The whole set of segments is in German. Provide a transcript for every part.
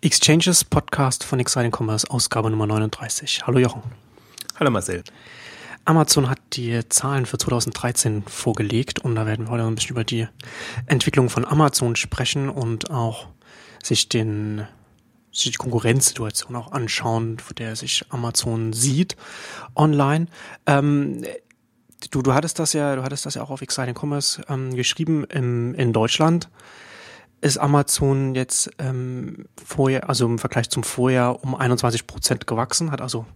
Exchanges Podcast von Exciting Commerce, Ausgabe Nummer 39. Hallo Jochen. Hallo Marcel. Amazon hat die Zahlen für 2013 vorgelegt und da werden wir heute ein bisschen über die Entwicklung von Amazon sprechen und auch sich den sich die Konkurrenzsituation auch anschauen, vor der sich Amazon sieht online. Ähm, du, du hattest das ja, du hattest das ja auch auf Exciting Commerce ähm, geschrieben im, in Deutschland ist Amazon jetzt ähm, vorher, also im Vergleich zum Vorjahr um 21 Prozent gewachsen, hat also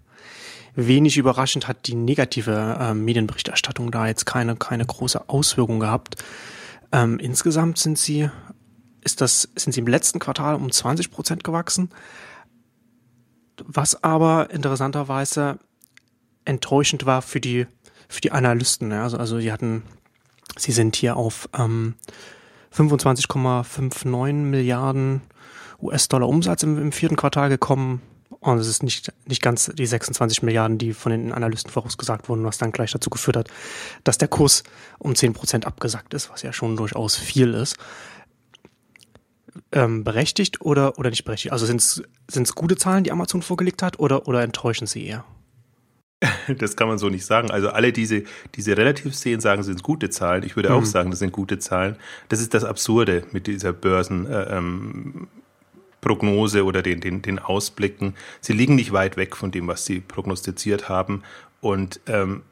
wenig überraschend hat die negative äh, Medienberichterstattung da jetzt keine, keine große Auswirkung gehabt. Ähm, insgesamt sind sie, ist das, sind sie im letzten Quartal um 20 Prozent gewachsen. Was aber interessanterweise enttäuschend war für die, für die Analysten. Ja. Also, also die hatten, sie sind hier auf ähm, 25,59 Milliarden US-Dollar Umsatz im, im, vierten Quartal gekommen. Und es ist nicht, nicht ganz die 26 Milliarden, die von den Analysten vorausgesagt wurden, was dann gleich dazu geführt hat, dass der Kurs um 10 Prozent abgesackt ist, was ja schon durchaus viel ist. Ähm, berechtigt oder, oder nicht berechtigt? Also sind es gute Zahlen, die Amazon vorgelegt hat, oder, oder enttäuschen sie eher? Das kann man so nicht sagen. Also alle diese, diese Relativszenen sagen, sind gute Zahlen. Ich würde mhm. auch sagen, das sind gute Zahlen. Das ist das Absurde mit dieser Börsenprognose äh, ähm, oder den, den, den Ausblicken. Sie liegen nicht weit weg von dem, was sie prognostiziert haben. Und ähm,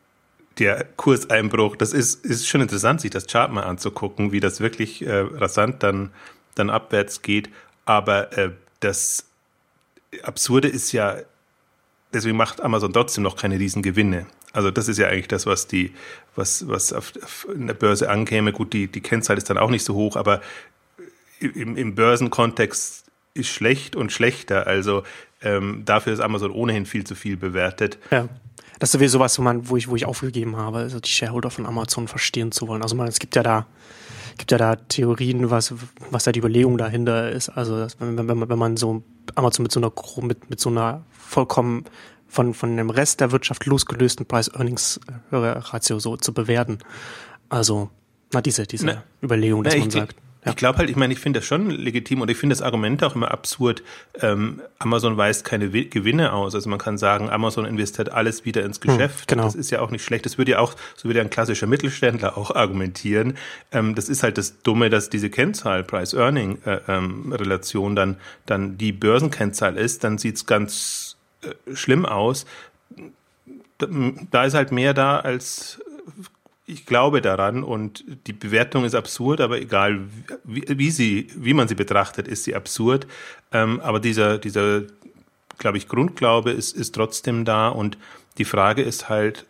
der Kurseinbruch, das ist, ist schon interessant, sich das Chart mal anzugucken, wie das wirklich äh, rasant dann, dann abwärts geht. Aber äh, das Absurde ist ja, deswegen macht Amazon trotzdem noch keine Riesengewinne. Also das ist ja eigentlich das, was die, was, was auf, auf der Börse ankäme. Gut, die, die Kennzahl ist dann auch nicht so hoch, aber im, im Börsenkontext ist schlecht und schlechter. Also ähm, dafür ist Amazon ohnehin viel zu viel bewertet. Ja. Das ist sowieso was, wo, wo, ich, wo ich aufgegeben habe, also die Shareholder von Amazon verstehen zu wollen. Also man, es gibt ja da, gibt ja da Theorien, was, was da die Überlegung dahinter ist. Also dass, wenn, wenn, wenn man so Amazon mit so einer mit, mit so einer vollkommen von, von dem Rest der Wirtschaft losgelösten Preis-Earnings-Ratio so zu bewerten. Also, na, diese, diese ne, Überlegung, dass ne, man sagt. Ja. Ich glaube halt, ich meine, ich finde das schon legitim und ich finde das Argument auch immer absurd. Ähm, Amazon weist keine Gewinne aus. Also man kann sagen, Amazon investiert alles wieder ins hm, Geschäft. Hm, genau. Das ist ja auch nicht schlecht. Das würde ja auch, so würde ein klassischer Mittelständler auch argumentieren. Ähm, das ist halt das Dumme, dass diese Kennzahl, Price-Earning-Relation, äh, ähm, dann, dann die Börsenkennzahl ist. Dann sieht's ganz äh, schlimm aus. Da ist halt mehr da als ich glaube daran und die Bewertung ist absurd, aber egal wie, wie sie, wie man sie betrachtet, ist sie absurd. Ähm, aber dieser, dieser, glaube ich, Grundglaube ist, ist trotzdem da und die Frage ist halt,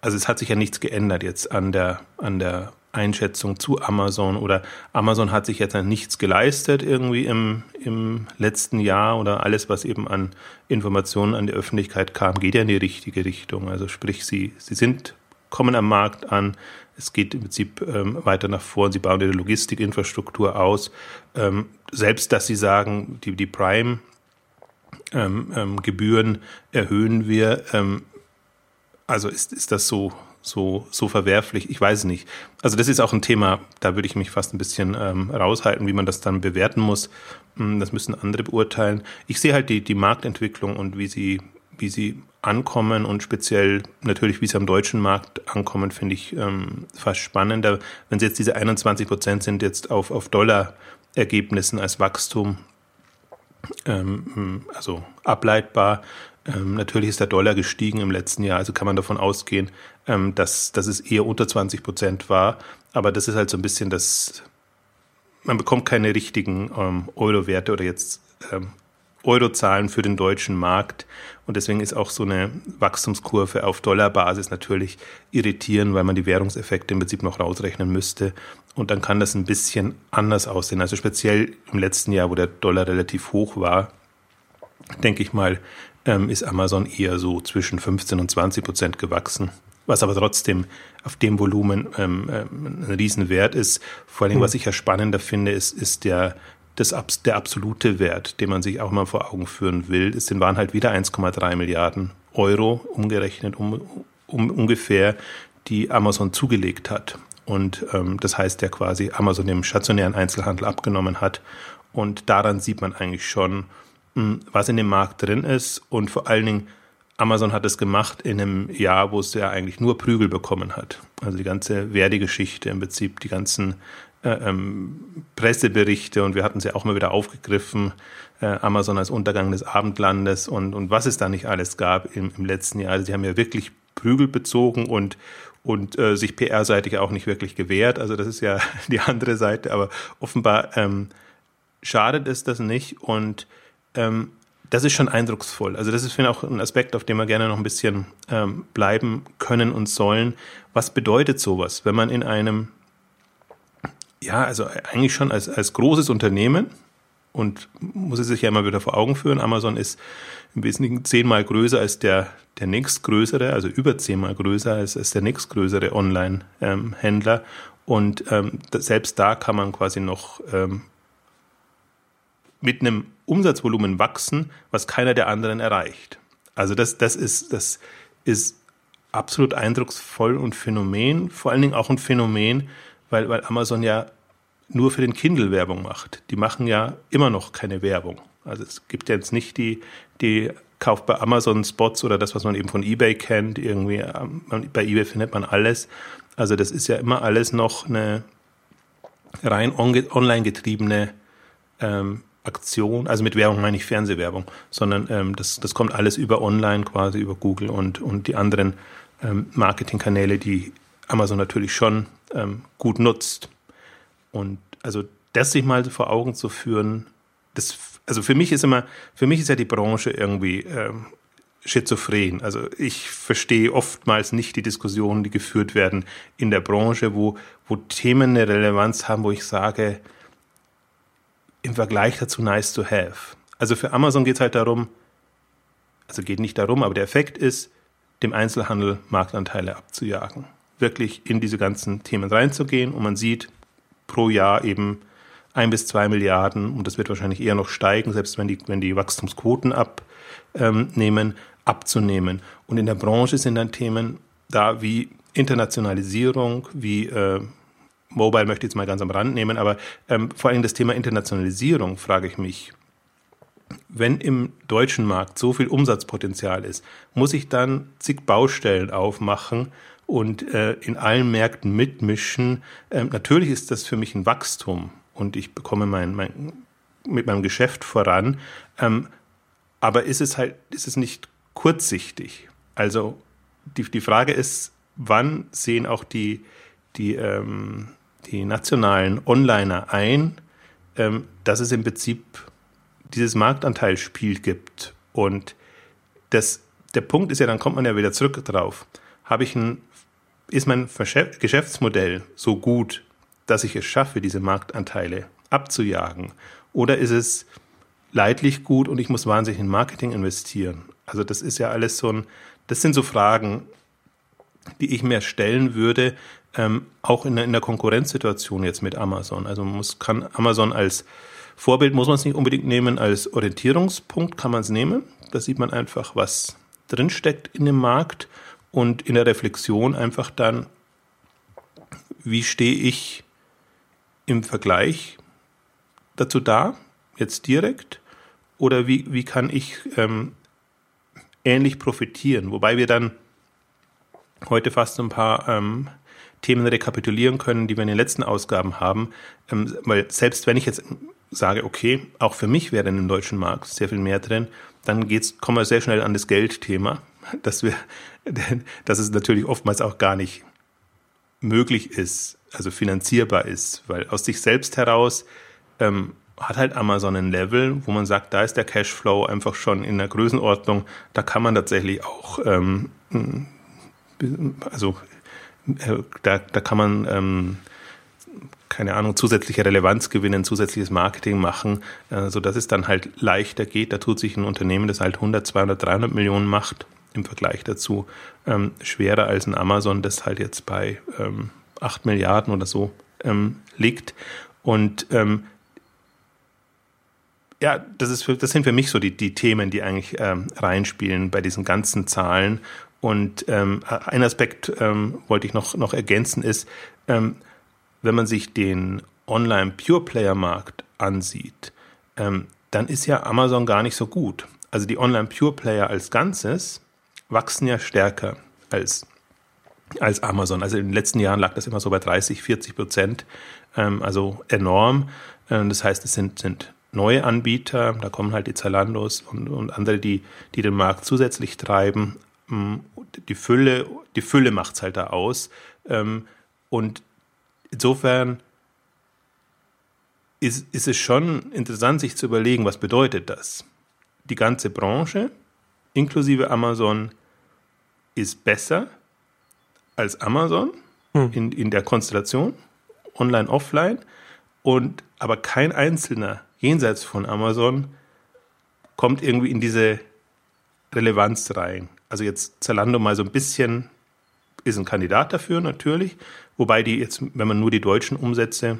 also es hat sich ja nichts geändert jetzt an der, an der Einschätzung zu Amazon oder Amazon hat sich jetzt nichts geleistet irgendwie im, im letzten Jahr oder alles, was eben an Informationen an die Öffentlichkeit kam, geht ja in die richtige Richtung. Also sprich, sie, sie sind kommen am Markt an. Es geht im Prinzip ähm, weiter nach vor. Sie bauen ihre Logistikinfrastruktur aus. Ähm, selbst, dass sie sagen, die, die Prime ähm, ähm erhöhen wir. Ähm, also ist, ist das so, so, so verwerflich? Ich weiß nicht. Also das ist auch ein Thema, da würde ich mich fast ein bisschen ähm, raushalten, wie man das dann bewerten muss. Hm, das müssen andere beurteilen. Ich sehe halt die, die Marktentwicklung und wie sie, wie sie ankommen und speziell natürlich, wie sie am deutschen Markt ankommen, finde ich ähm, fast spannender. Wenn sie jetzt diese 21 Prozent sind, jetzt auf, auf Dollar-Ergebnissen als Wachstum, ähm, also ableitbar. Ähm, natürlich ist der Dollar gestiegen im letzten Jahr, also kann man davon ausgehen, ähm, dass, dass es eher unter 20 Prozent war. Aber das ist halt so ein bisschen das, man bekommt keine richtigen ähm, Euro-Werte oder jetzt ähm, Eurozahlen für den deutschen Markt. Und deswegen ist auch so eine Wachstumskurve auf Dollarbasis natürlich irritierend, weil man die Währungseffekte im Prinzip noch rausrechnen müsste. Und dann kann das ein bisschen anders aussehen. Also speziell im letzten Jahr, wo der Dollar relativ hoch war, denke ich mal, ähm, ist Amazon eher so zwischen 15 und 20 Prozent gewachsen. Was aber trotzdem auf dem Volumen ähm, ähm ein Riesenwert ist. Vor allem, hm. was ich ja spannender finde, ist, ist der das, der absolute Wert, den man sich auch mal vor Augen führen will, ist, den waren halt wieder 1,3 Milliarden Euro umgerechnet, um, um ungefähr, die Amazon zugelegt hat. Und ähm, das heißt ja quasi, Amazon dem stationären Einzelhandel abgenommen hat. Und daran sieht man eigentlich schon, hm, was in dem Markt drin ist. Und vor allen Dingen, Amazon hat es gemacht in einem Jahr, wo es ja eigentlich nur Prügel bekommen hat. Also die ganze Werdegeschichte im Prinzip, die ganzen ähm, Presseberichte und wir hatten sie auch mal wieder aufgegriffen, äh, Amazon als Untergang des Abendlandes und, und was es da nicht alles gab im, im letzten Jahr. Also die haben ja wirklich Prügel bezogen und, und äh, sich PR-seitig auch nicht wirklich gewehrt. Also das ist ja die andere Seite, aber offenbar ähm, schadet es das nicht und ähm, das ist schon eindrucksvoll. Also das ist, finde ich, auch ein Aspekt, auf dem wir gerne noch ein bisschen ähm, bleiben können und sollen. Was bedeutet sowas, wenn man in einem, ja, also eigentlich schon als, als großes Unternehmen, und muss es sich ja immer wieder vor Augen führen, Amazon ist im Wesentlichen zehnmal größer als der, der nächstgrößere, also über zehnmal größer als, als der nächstgrößere Online-Händler. Und ähm, selbst da kann man quasi noch ähm, mit einem Umsatzvolumen wachsen, was keiner der anderen erreicht. Also das, das ist, das ist absolut eindrucksvoll und Phänomen, vor allen Dingen auch ein Phänomen, weil, weil Amazon ja nur für den Kindle Werbung macht. Die machen ja immer noch keine Werbung. Also es gibt ja jetzt nicht die, die kauft bei Amazon Spots oder das, was man eben von eBay kennt. Irgendwie ähm, bei eBay findet man alles. Also das ist ja immer alles noch eine rein online getriebene ähm, Aktion, also mit Werbung meine ich Fernsehwerbung, sondern ähm, das, das kommt alles über online quasi, über Google und, und die anderen ähm, Marketingkanäle, die Amazon natürlich schon ähm, gut nutzt. Und also das sich mal vor Augen zu führen, das, also für mich ist immer, für mich ist ja die Branche irgendwie ähm, schizophren. Also ich verstehe oftmals nicht die Diskussionen, die geführt werden in der Branche, wo, wo Themen eine Relevanz haben, wo ich sage, im Vergleich dazu nice to have. Also für Amazon geht es halt darum, also geht nicht darum, aber der Effekt ist, dem Einzelhandel Marktanteile abzujagen. Wirklich in diese ganzen Themen reinzugehen und man sieht pro Jahr eben ein bis zwei Milliarden und das wird wahrscheinlich eher noch steigen, selbst wenn die, wenn die Wachstumsquoten abnehmen, abzunehmen. Und in der Branche sind dann Themen da wie Internationalisierung, wie äh, Mobile möchte ich jetzt mal ganz am Rand nehmen, aber ähm, vor allem das Thema Internationalisierung frage ich mich. Wenn im deutschen Markt so viel Umsatzpotenzial ist, muss ich dann zig Baustellen aufmachen und äh, in allen Märkten mitmischen? Ähm, natürlich ist das für mich ein Wachstum und ich bekomme mein, mein, mit meinem Geschäft voran. Ähm, aber ist es halt, ist es nicht kurzsichtig? Also die, die Frage ist, wann sehen auch die, die ähm, die nationalen Onliner ein, ähm, dass es im Prinzip dieses Marktanteilsspiel gibt. Und das, der Punkt ist ja, dann kommt man ja wieder zurück drauf. Habe ich ein, ist mein Geschäftsmodell so gut, dass ich es schaffe, diese Marktanteile abzujagen? Oder ist es leidlich gut und ich muss wahnsinnig in Marketing investieren? Also das ist ja alles so ein, das sind so Fragen, die ich mir stellen würde, ähm, auch in der, in der Konkurrenzsituation jetzt mit Amazon. Also man muss, kann Amazon als Vorbild muss man es nicht unbedingt nehmen, als Orientierungspunkt kann man es nehmen. Da sieht man einfach, was drinsteckt in dem Markt und in der Reflexion einfach dann, wie stehe ich im Vergleich dazu da, jetzt direkt, oder wie, wie kann ich ähm, ähnlich profitieren, wobei wir dann heute fast ein paar ähm, Themen rekapitulieren können, die wir in den letzten Ausgaben haben. Ähm, weil selbst wenn ich jetzt sage, okay, auch für mich wäre in dem deutschen Markt sehr viel mehr drin, dann geht's, kommen wir sehr schnell an das Geldthema, dass wir, dass es natürlich oftmals auch gar nicht möglich ist, also finanzierbar ist, weil aus sich selbst heraus ähm, hat halt Amazon ein Level, wo man sagt, da ist der Cashflow einfach schon in der Größenordnung, da kann man tatsächlich auch ähm, also äh, da, da kann man, ähm, keine Ahnung, zusätzliche Relevanz gewinnen, zusätzliches Marketing machen, äh, sodass es dann halt leichter geht. Da tut sich ein Unternehmen, das halt 100, 200, 300 Millionen macht, im Vergleich dazu ähm, schwerer als ein Amazon, das halt jetzt bei ähm, 8 Milliarden oder so ähm, liegt. Und ähm, ja, das, ist für, das sind für mich so die, die Themen, die eigentlich ähm, reinspielen bei diesen ganzen Zahlen und ähm, ein Aspekt ähm, wollte ich noch, noch ergänzen, ist, wenn man sich den Online-Pure-Player-Markt ansieht, ähm, dann ist ja Amazon gar nicht so gut. Also die Online-Pure-Player als Ganzes wachsen ja stärker als, als Amazon. Also in den letzten Jahren lag das immer so bei 30, 40 Prozent, ähm, also enorm. Ähm, das heißt, es sind, sind neue Anbieter, da kommen halt die Zalandos und, und andere, die, die den Markt zusätzlich treiben. Mm, die Fülle, die Fülle macht es halt da aus. Ähm, und insofern ist, ist es schon interessant, sich zu überlegen, was bedeutet das? Die ganze Branche, inklusive Amazon, ist besser als Amazon hm. in, in der Konstellation, online, offline. Und aber kein einzelner jenseits von Amazon kommt irgendwie in diese Relevanz rein. Also jetzt Zalando mal so ein bisschen ist ein Kandidat dafür natürlich, wobei die jetzt, wenn man nur die deutschen Umsätze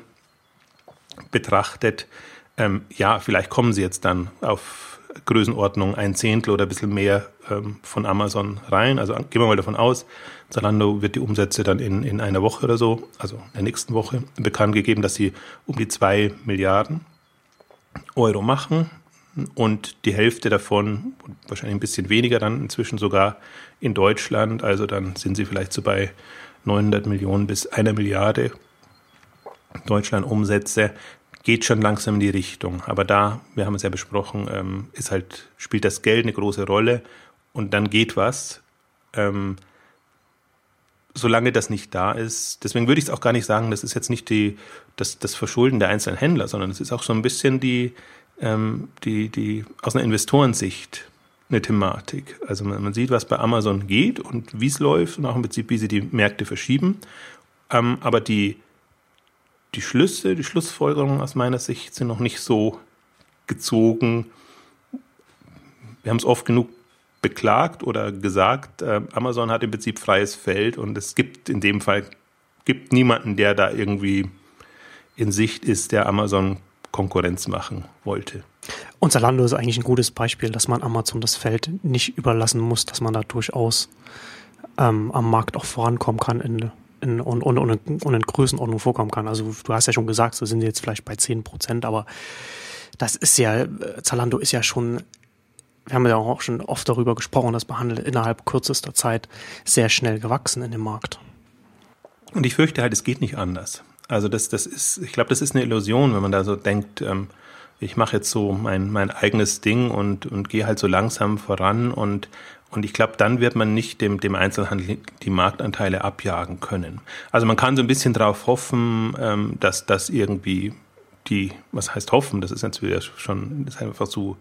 betrachtet, ähm, ja, vielleicht kommen sie jetzt dann auf Größenordnung ein Zehntel oder ein bisschen mehr ähm, von Amazon rein. Also gehen wir mal davon aus, Zalando wird die Umsätze dann in, in einer Woche oder so, also in der nächsten Woche, bekannt gegeben, dass sie um die zwei Milliarden Euro machen und die Hälfte davon, wahrscheinlich ein bisschen weniger dann inzwischen sogar in Deutschland, also dann sind sie vielleicht so bei 900 Millionen bis einer Milliarde Deutschland Umsätze, geht schon langsam in die Richtung. Aber da, wir haben es ja besprochen, ähm, ist halt, spielt das Geld eine große Rolle und dann geht was. Ähm, solange das nicht da ist, deswegen würde ich es auch gar nicht sagen, das ist jetzt nicht die, das, das Verschulden der einzelnen Händler, sondern es ist auch so ein bisschen die, ähm, die, die aus einer Investorensicht eine Thematik. Also man, man sieht, was bei Amazon geht und wie es läuft und auch im Prinzip, wie sie die Märkte verschieben. Ähm, aber die, die Schlüsse, die Schlussfolgerungen aus meiner Sicht sind noch nicht so gezogen. Wir haben es oft genug beklagt oder gesagt, äh, Amazon hat im Prinzip freies Feld und es gibt in dem Fall gibt niemanden, der da irgendwie in Sicht ist, der Amazon Konkurrenz machen wollte. Und Zalando ist eigentlich ein gutes Beispiel, dass man Amazon das Feld nicht überlassen muss, dass man da durchaus ähm, am Markt auch vorankommen kann in, in, und, und, und, und in Größenordnung vorkommen kann. Also du hast ja schon gesagt, so sind jetzt vielleicht bei 10 Prozent, aber das ist ja, Zalando ist ja schon wir haben ja auch schon oft darüber gesprochen, das behandelt innerhalb kürzester Zeit sehr schnell gewachsen in dem Markt. Und ich fürchte halt, es geht nicht anders. Also das, das ist, ich glaube, das ist eine Illusion, wenn man da so denkt, ähm, ich mache jetzt so mein, mein eigenes Ding und, und gehe halt so langsam voran und, und ich glaube, dann wird man nicht dem, dem Einzelhandel die Marktanteile abjagen können. Also man kann so ein bisschen darauf hoffen, ähm, dass das irgendwie die, was heißt hoffen, das ist natürlich schon, das ist einfach so,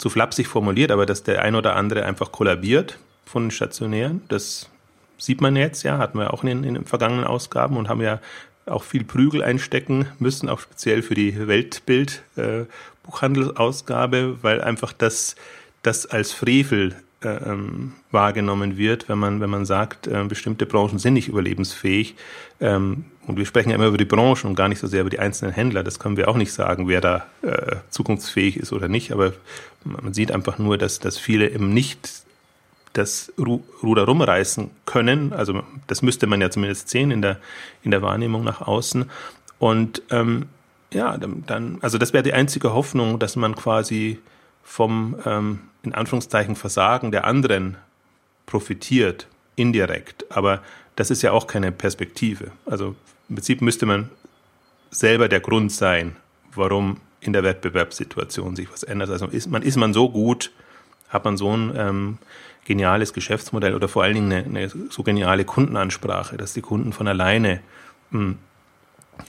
zu flapsig formuliert, aber dass der ein oder andere einfach kollabiert von den Stationären, das sieht man jetzt ja, hatten wir auch in, in den vergangenen Ausgaben und haben ja auch viel Prügel einstecken müssen, auch speziell für die Weltbild äh, weil einfach das, das als Frevel äh, ähm, wahrgenommen wird, wenn man, wenn man sagt, äh, bestimmte Branchen sind nicht überlebensfähig. Ähm, und wir sprechen ja immer über die Branchen und gar nicht so sehr über die einzelnen Händler. Das können wir auch nicht sagen, wer da äh, zukunftsfähig ist oder nicht. Aber man sieht einfach nur, dass, dass viele eben nicht das Ruder rumreißen können. Also das müsste man ja zumindest sehen in der, in der Wahrnehmung nach außen. Und ähm, ja, dann, also das wäre die einzige Hoffnung, dass man quasi vom ähm, in Anführungszeichen Versagen der anderen profitiert, indirekt. Aber das ist ja auch keine Perspektive. Also im Prinzip müsste man selber der Grund sein, warum in der Wettbewerbssituation sich was ändert. Also ist man, ist man so gut, hat man so ein ähm, geniales Geschäftsmodell oder vor allen Dingen eine, eine, so geniale Kundenansprache, dass die Kunden von alleine mh, hm,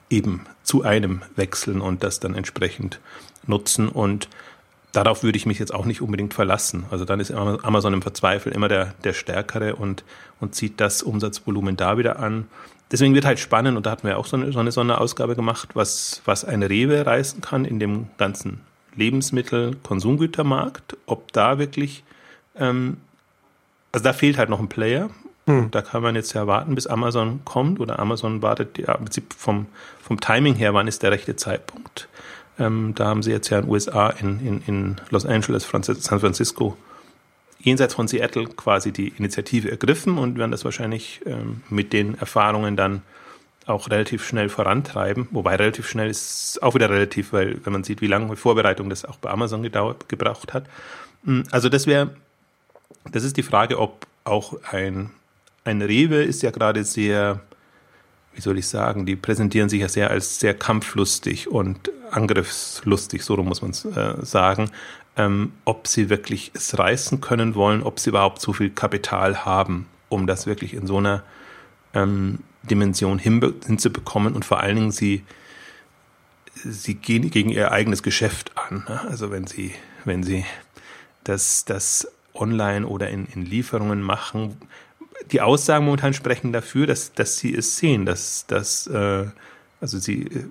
eben zu einem wechseln und das dann entsprechend nutzen. Und darauf würde ich mich jetzt auch nicht unbedingt verlassen. Also dann ist Amazon im Verzweifel immer der, der Stärkere und, und zieht das Umsatzvolumen da wieder an. Deswegen wird halt spannend, und da hatten wir auch so eine, so eine Sonderausgabe gemacht, was, was eine Rewe reißen kann in dem ganzen Lebensmittel-Konsumgütermarkt, ob da wirklich, ähm, also da fehlt halt noch ein Player. Hm. Da kann man jetzt ja warten, bis Amazon kommt oder Amazon wartet, ja, im Prinzip vom, vom Timing her, wann ist der rechte Zeitpunkt. Ähm, da haben sie jetzt ja in den USA, in, in, in Los Angeles, San Francisco, jenseits von Seattle quasi die Initiative ergriffen und werden das wahrscheinlich ähm, mit den Erfahrungen dann auch relativ schnell vorantreiben. Wobei relativ schnell ist auch wieder relativ, weil wenn man sieht, wie lange Vorbereitung das auch bei Amazon gedauert, gebraucht hat. Hm, also das wäre, das ist die Frage, ob auch ein, ein Rewe ist ja gerade sehr, wie soll ich sagen, die präsentieren sich ja sehr als sehr kampflustig und angriffslustig, so muss man es äh, sagen, ähm, ob sie wirklich es reißen können wollen, ob sie überhaupt so viel Kapital haben, um das wirklich in so einer ähm, Dimension hinzubekommen und vor allen Dingen sie, sie gehen gegen ihr eigenes Geschäft an. Ne? Also wenn sie, wenn sie das, das online oder in, in Lieferungen machen, die Aussagen momentan sprechen dafür, dass, dass sie es sehen, dass, dass äh, also sie, äh,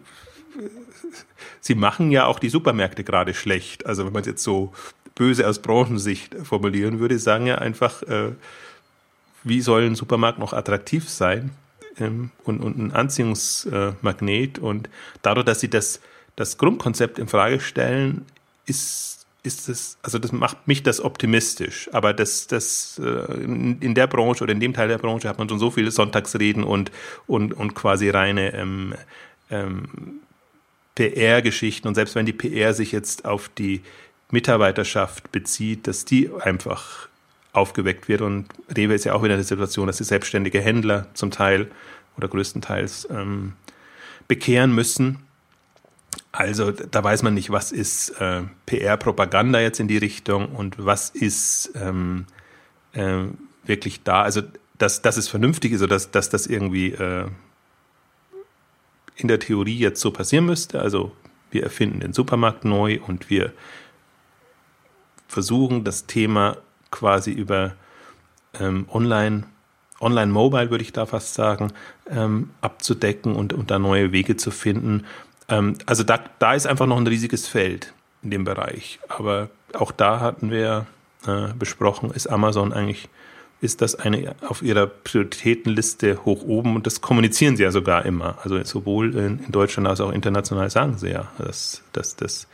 sie machen ja auch die Supermärkte gerade schlecht. Also wenn man es jetzt so böse aus Branchensicht formulieren würde, sagen ja einfach, äh, wie soll ein Supermarkt noch attraktiv sein ähm, und, und ein Anziehungsmagnet. Und dadurch, dass sie das, das Grundkonzept in Frage stellen, ist ist es, also das macht mich das optimistisch. Aber das, das äh, in, in, der Branche oder in dem Teil der Branche hat man schon so viele Sonntagsreden und, und, und quasi reine ähm, ähm, PR-Geschichten. Und selbst wenn die PR sich jetzt auf die Mitarbeiterschaft bezieht, dass die einfach aufgeweckt wird. Und Rewe ist ja auch wieder eine Situation, dass die selbstständige Händler zum Teil oder größtenteils ähm, bekehren müssen. Also da weiß man nicht, was ist äh, PR-Propaganda jetzt in die Richtung und was ist ähm, äh, wirklich da. Also dass, dass es vernünftig ist oder dass, dass das irgendwie äh, in der Theorie jetzt so passieren müsste. Also wir erfinden den Supermarkt neu und wir versuchen das Thema quasi über ähm, Online, Online-Mobile, würde ich da fast sagen, ähm, abzudecken und, und da neue Wege zu finden. Ähm, also da, da ist einfach noch ein riesiges Feld in dem Bereich. Aber auch da hatten wir äh, besprochen, ist Amazon eigentlich, ist das eine auf ihrer Prioritätenliste hoch oben und das kommunizieren sie ja sogar immer. Also sowohl in, in Deutschland als auch international sagen sie ja, dass, dass, dass,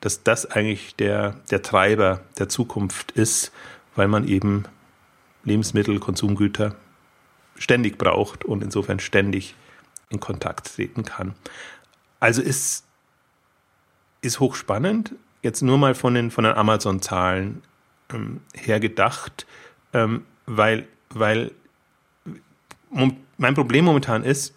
dass das eigentlich der, der Treiber der Zukunft ist weil man eben Lebensmittel, Konsumgüter ständig braucht und insofern ständig in Kontakt treten kann. Also ist, ist hochspannend, jetzt nur mal von den, von den Amazon-Zahlen ähm, her gedacht, ähm, weil, weil mein Problem momentan ist,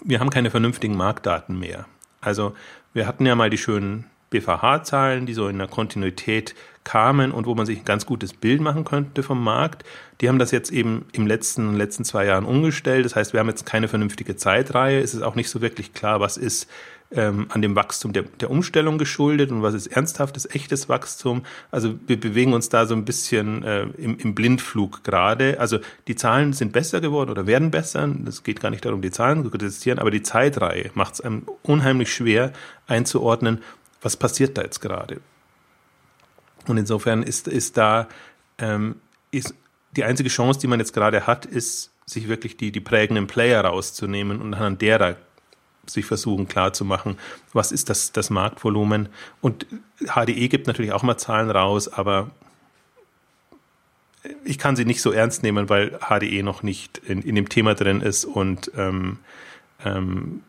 wir haben keine vernünftigen Marktdaten mehr. Also wir hatten ja mal die schönen BVH-Zahlen, die so in der Kontinuität kamen und wo man sich ein ganz gutes Bild machen könnte vom Markt. Die haben das jetzt eben im letzten, letzten zwei Jahren umgestellt. Das heißt, wir haben jetzt keine vernünftige Zeitreihe. Es ist auch nicht so wirklich klar, was ist ähm, an dem Wachstum der, der Umstellung geschuldet und was ist ernsthaftes, echtes Wachstum. Also wir bewegen uns da so ein bisschen äh, im, im Blindflug gerade. Also die Zahlen sind besser geworden oder werden besser. Es geht gar nicht darum, die Zahlen zu kritisieren, aber die Zeitreihe macht es einem unheimlich schwer einzuordnen, was passiert da jetzt gerade. Und insofern ist, ist da ähm, ist die einzige Chance, die man jetzt gerade hat, ist, sich wirklich die, die prägenden Player rauszunehmen und an derer sich versuchen klarzumachen, was ist das, das Marktvolumen. Und HDE gibt natürlich auch mal Zahlen raus, aber ich kann sie nicht so ernst nehmen, weil HDE noch nicht in, in dem Thema drin ist und ähm, ähm,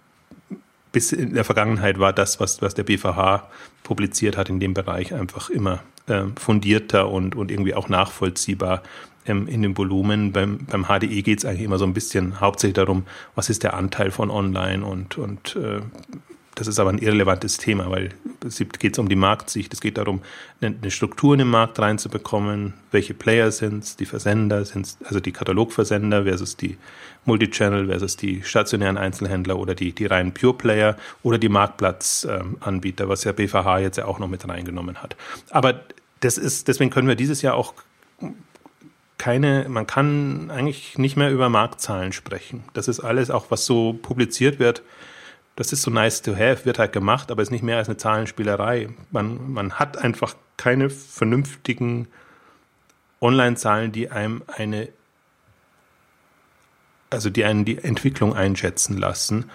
bis in der Vergangenheit war das, was, was der BVH publiziert hat in dem Bereich, einfach immer äh, fundierter und, und irgendwie auch nachvollziehbar ähm, in dem Volumen. Beim, beim HDE geht es eigentlich immer so ein bisschen hauptsächlich darum, was ist der Anteil von Online und, und äh, das ist aber ein irrelevantes Thema, weil es geht um die Marktsicht. Es geht darum, eine Struktur in den Markt reinzubekommen. Welche Player sind es? Die Versender sind also die Katalogversender versus die Multichannel versus die stationären Einzelhändler oder die, die reinen Pure Player oder die Marktplatzanbieter, was ja BVH jetzt ja auch noch mit reingenommen hat. Aber das ist, deswegen können wir dieses Jahr auch keine, man kann eigentlich nicht mehr über Marktzahlen sprechen. Das ist alles auch, was so publiziert wird das ist so nice to have, wird halt gemacht, aber ist nicht mehr als eine Zahlenspielerei. Man, man hat einfach keine vernünftigen Online-Zahlen, die einem eine, also die einen die Entwicklung einschätzen lassen.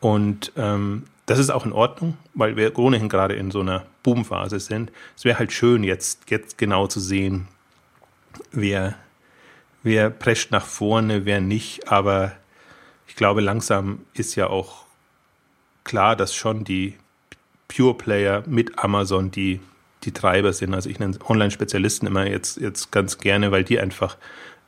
Und ähm, das ist auch in Ordnung, weil wir ohnehin gerade in so einer Boomphase sind. Es wäre halt schön, jetzt, jetzt genau zu sehen, wer, wer prescht nach vorne, wer nicht, aber ich glaube, langsam ist ja auch klar, dass schon die Pure Player mit Amazon die, die Treiber sind. Also ich nenne Online-Spezialisten immer jetzt, jetzt ganz gerne, weil die einfach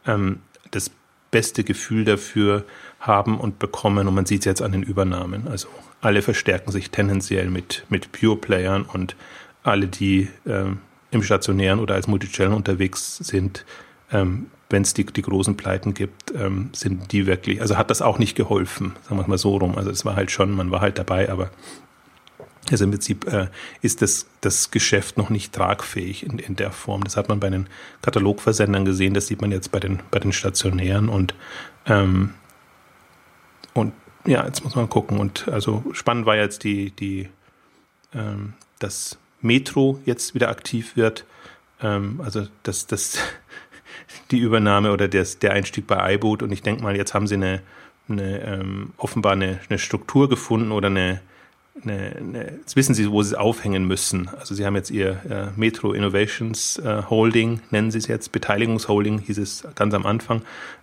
ähm, das beste Gefühl dafür haben und bekommen. Und man sieht es jetzt an den Übernahmen. Also alle verstärken sich tendenziell mit, mit Pure-Playern und alle, die ähm, im Stationären oder als Multichannel unterwegs sind, ähm, wenn es die, die großen Pleiten gibt, ähm, sind die wirklich, also hat das auch nicht geholfen, sagen wir es mal so rum. Also es war halt schon, man war halt dabei, aber also im Prinzip äh, ist das, das Geschäft noch nicht tragfähig in, in der Form. Das hat man bei den Katalogversendern gesehen, das sieht man jetzt bei den, bei den Stationären und, ähm, und ja, jetzt muss man gucken. Und also spannend war jetzt die, die, ähm, dass Metro jetzt wieder aktiv wird. Ähm, also das, das, die Übernahme oder des, der Einstieg bei iBoot. Und ich denke mal, jetzt haben sie eine, eine ähm, offenbar eine, eine Struktur gefunden oder eine, eine, jetzt wissen Sie, wo Sie es aufhängen müssen. Also Sie haben jetzt Ihr äh, Metro Innovations äh, Holding, nennen Sie es jetzt, Beteiligungsholding hieß es ganz am Anfang,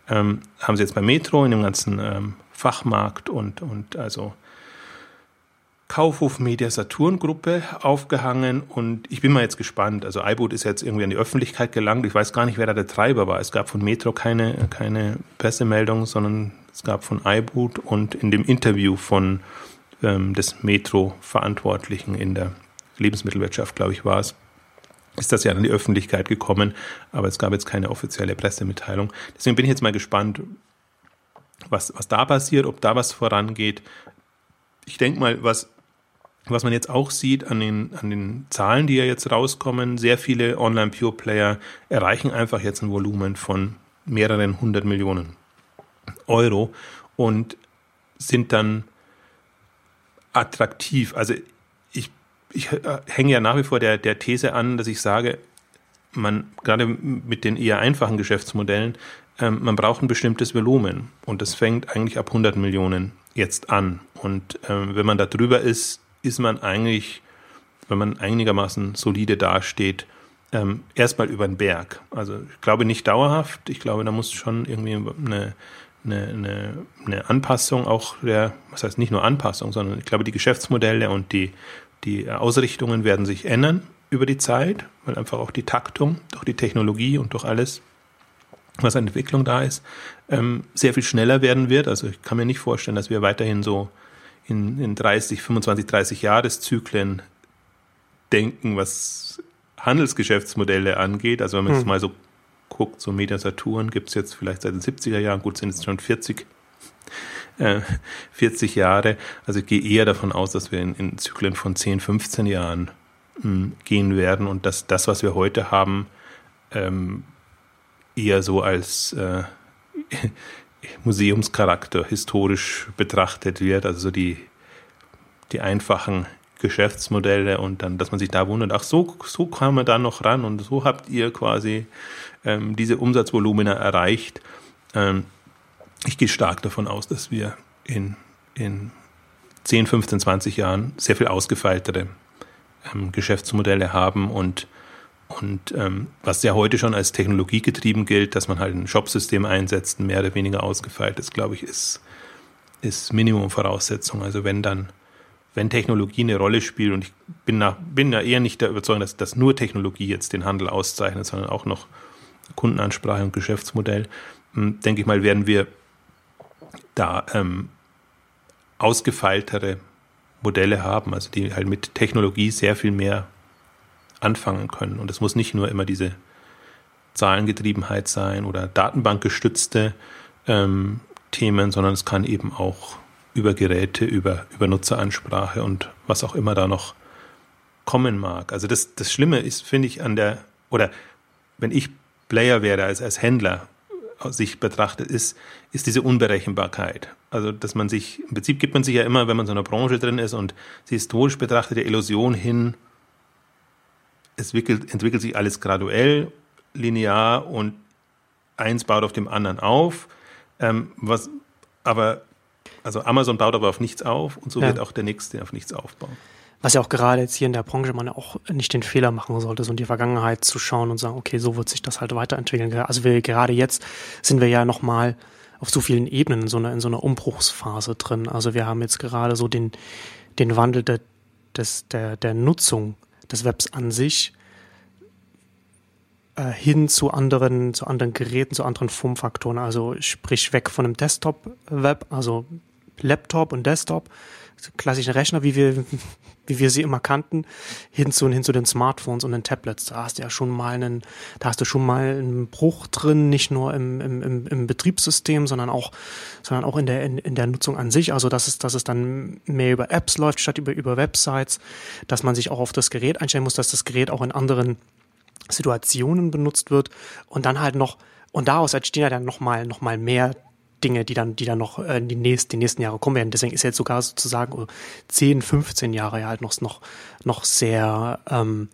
ähm, haben Sie jetzt bei Metro in dem ganzen ähm, Fachmarkt und, und also Kaufhof Media Saturn Gruppe aufgehangen und ich bin mal jetzt gespannt. Also iBoot ist jetzt irgendwie an die Öffentlichkeit gelangt. Ich weiß gar nicht, wer da der Treiber war. Es gab von Metro keine, keine Pressemeldung, sondern es gab von iBoot und in dem Interview von ähm, des Metro-Verantwortlichen in der Lebensmittelwirtschaft, glaube ich, war es, ist das ja an die Öffentlichkeit gekommen, aber es gab jetzt keine offizielle Pressemitteilung. Deswegen bin ich jetzt mal gespannt, was, was da passiert, ob da was vorangeht. Ich denke mal, was, was man jetzt auch sieht an den, an den Zahlen, die ja jetzt rauskommen, sehr viele Online-Pure-Player erreichen einfach jetzt ein Volumen von mehreren hundert Millionen Euro und sind dann attraktiv. Also ich, ich äh, hänge ja nach wie vor der, der These an, dass ich sage, man gerade mit den eher einfachen Geschäftsmodellen, ähm, man braucht ein bestimmtes Volumen und das fängt eigentlich ab 100 Millionen jetzt an. Und ähm, wenn man da drüber ist, ist man eigentlich, wenn man einigermaßen solide dasteht, ähm, erstmal über den Berg. Also ich glaube nicht dauerhaft. Ich glaube, da muss schon irgendwie eine eine, eine, eine Anpassung auch der, was heißt nicht nur Anpassung, sondern ich glaube, die Geschäftsmodelle und die, die Ausrichtungen werden sich ändern über die Zeit, weil einfach auch die Taktung durch die Technologie und durch alles, was an Entwicklung da ist, ähm, sehr viel schneller werden wird. Also ich kann mir nicht vorstellen, dass wir weiterhin so in, in 30, 25, 30 Jahreszyklen denken, was Handelsgeschäftsmodelle angeht. Also wenn man hm. jetzt mal so guckt, so Media Saturn gibt es jetzt vielleicht seit den 70er Jahren, gut, sind es schon 40, äh, 40 Jahre. Also ich gehe eher davon aus, dass wir in, in Zyklen von 10, 15 Jahren mh, hm, gehen werden und dass das, was wir heute haben, ähm, eher so als äh, Museumscharakter historisch betrachtet wird, also so die, die einfachen Geschäftsmodelle und dann, dass man sich da wundert, ach so, so kam man da noch ran und so habt ihr quasi ähm, diese Umsatzvolumina erreicht. Ähm, ich gehe stark davon aus, dass wir in, in 10, 15, 20 Jahren sehr viel ausgefeiltere ähm, Geschäftsmodelle haben und und ähm, was ja heute schon als technologiegetrieben gilt, dass man halt ein Shopsystem einsetzt, mehr oder weniger ausgefeilt ist, glaube ich, ist, ist Minimumvoraussetzung. Also wenn dann, wenn Technologie eine Rolle spielt, und ich bin, nach, bin da eher nicht der Überzeugung, dass, dass nur Technologie jetzt den Handel auszeichnet, sondern auch noch Kundenansprache und Geschäftsmodell, hm, denke ich mal, werden wir da ähm, ausgefeiltere Modelle haben, also die halt mit Technologie sehr viel mehr anfangen können. Und es muss nicht nur immer diese Zahlengetriebenheit sein oder datenbankgestützte ähm, Themen, sondern es kann eben auch über Geräte, über, über Nutzeransprache und was auch immer da noch kommen mag. Also das, das Schlimme ist, finde ich, an der, oder wenn ich Player wäre, als, als Händler sich betrachtet, ist, ist diese Unberechenbarkeit. Also, dass man sich, im Prinzip gibt man sich ja immer, wenn man in so einer Branche drin ist und sie historisch betrachtet, der Illusion hin, es entwickelt, entwickelt sich alles graduell, linear und eins baut auf dem anderen auf. Ähm, was, aber, also Amazon baut aber auf nichts auf und so ja. wird auch der nächste auf nichts aufbauen. Was ja auch gerade jetzt hier in der Branche man auch nicht den Fehler machen sollte, so in die Vergangenheit zu schauen und sagen, okay, so wird sich das halt weiterentwickeln. Also wir, gerade jetzt sind wir ja nochmal auf so vielen Ebenen in so einer, in so einer Umbruchsphase drin. Also wir haben jetzt gerade so den, den Wandel der, des, der, der Nutzung des Webs an sich äh, hin zu anderen, zu anderen Geräten, zu anderen Formfaktoren. Also sprich weg von einem Desktop-Web, also Laptop und Desktop, klassischen Rechner, wie wir, wie wir sie immer kannten, hin zu, hin zu den Smartphones und den Tablets. Da hast du ja schon mal einen, da hast du schon mal einen Bruch drin, nicht nur im, im, im Betriebssystem, sondern auch, sondern auch in der, in, in der Nutzung an sich. Also, dass es, dass es dann mehr über Apps läuft, statt über, über Websites, dass man sich auch auf das Gerät einstellen muss, dass das Gerät auch in anderen Situationen benutzt wird und dann halt noch, und daraus entstehen ja dann nochmal, noch mal mehr Dinge, die dann, die dann noch äh, die, nächsten, die nächsten Jahre kommen werden. Deswegen ist jetzt sogar sozusagen 10, 15 Jahre ja halt noch, noch, noch sehr, ähm,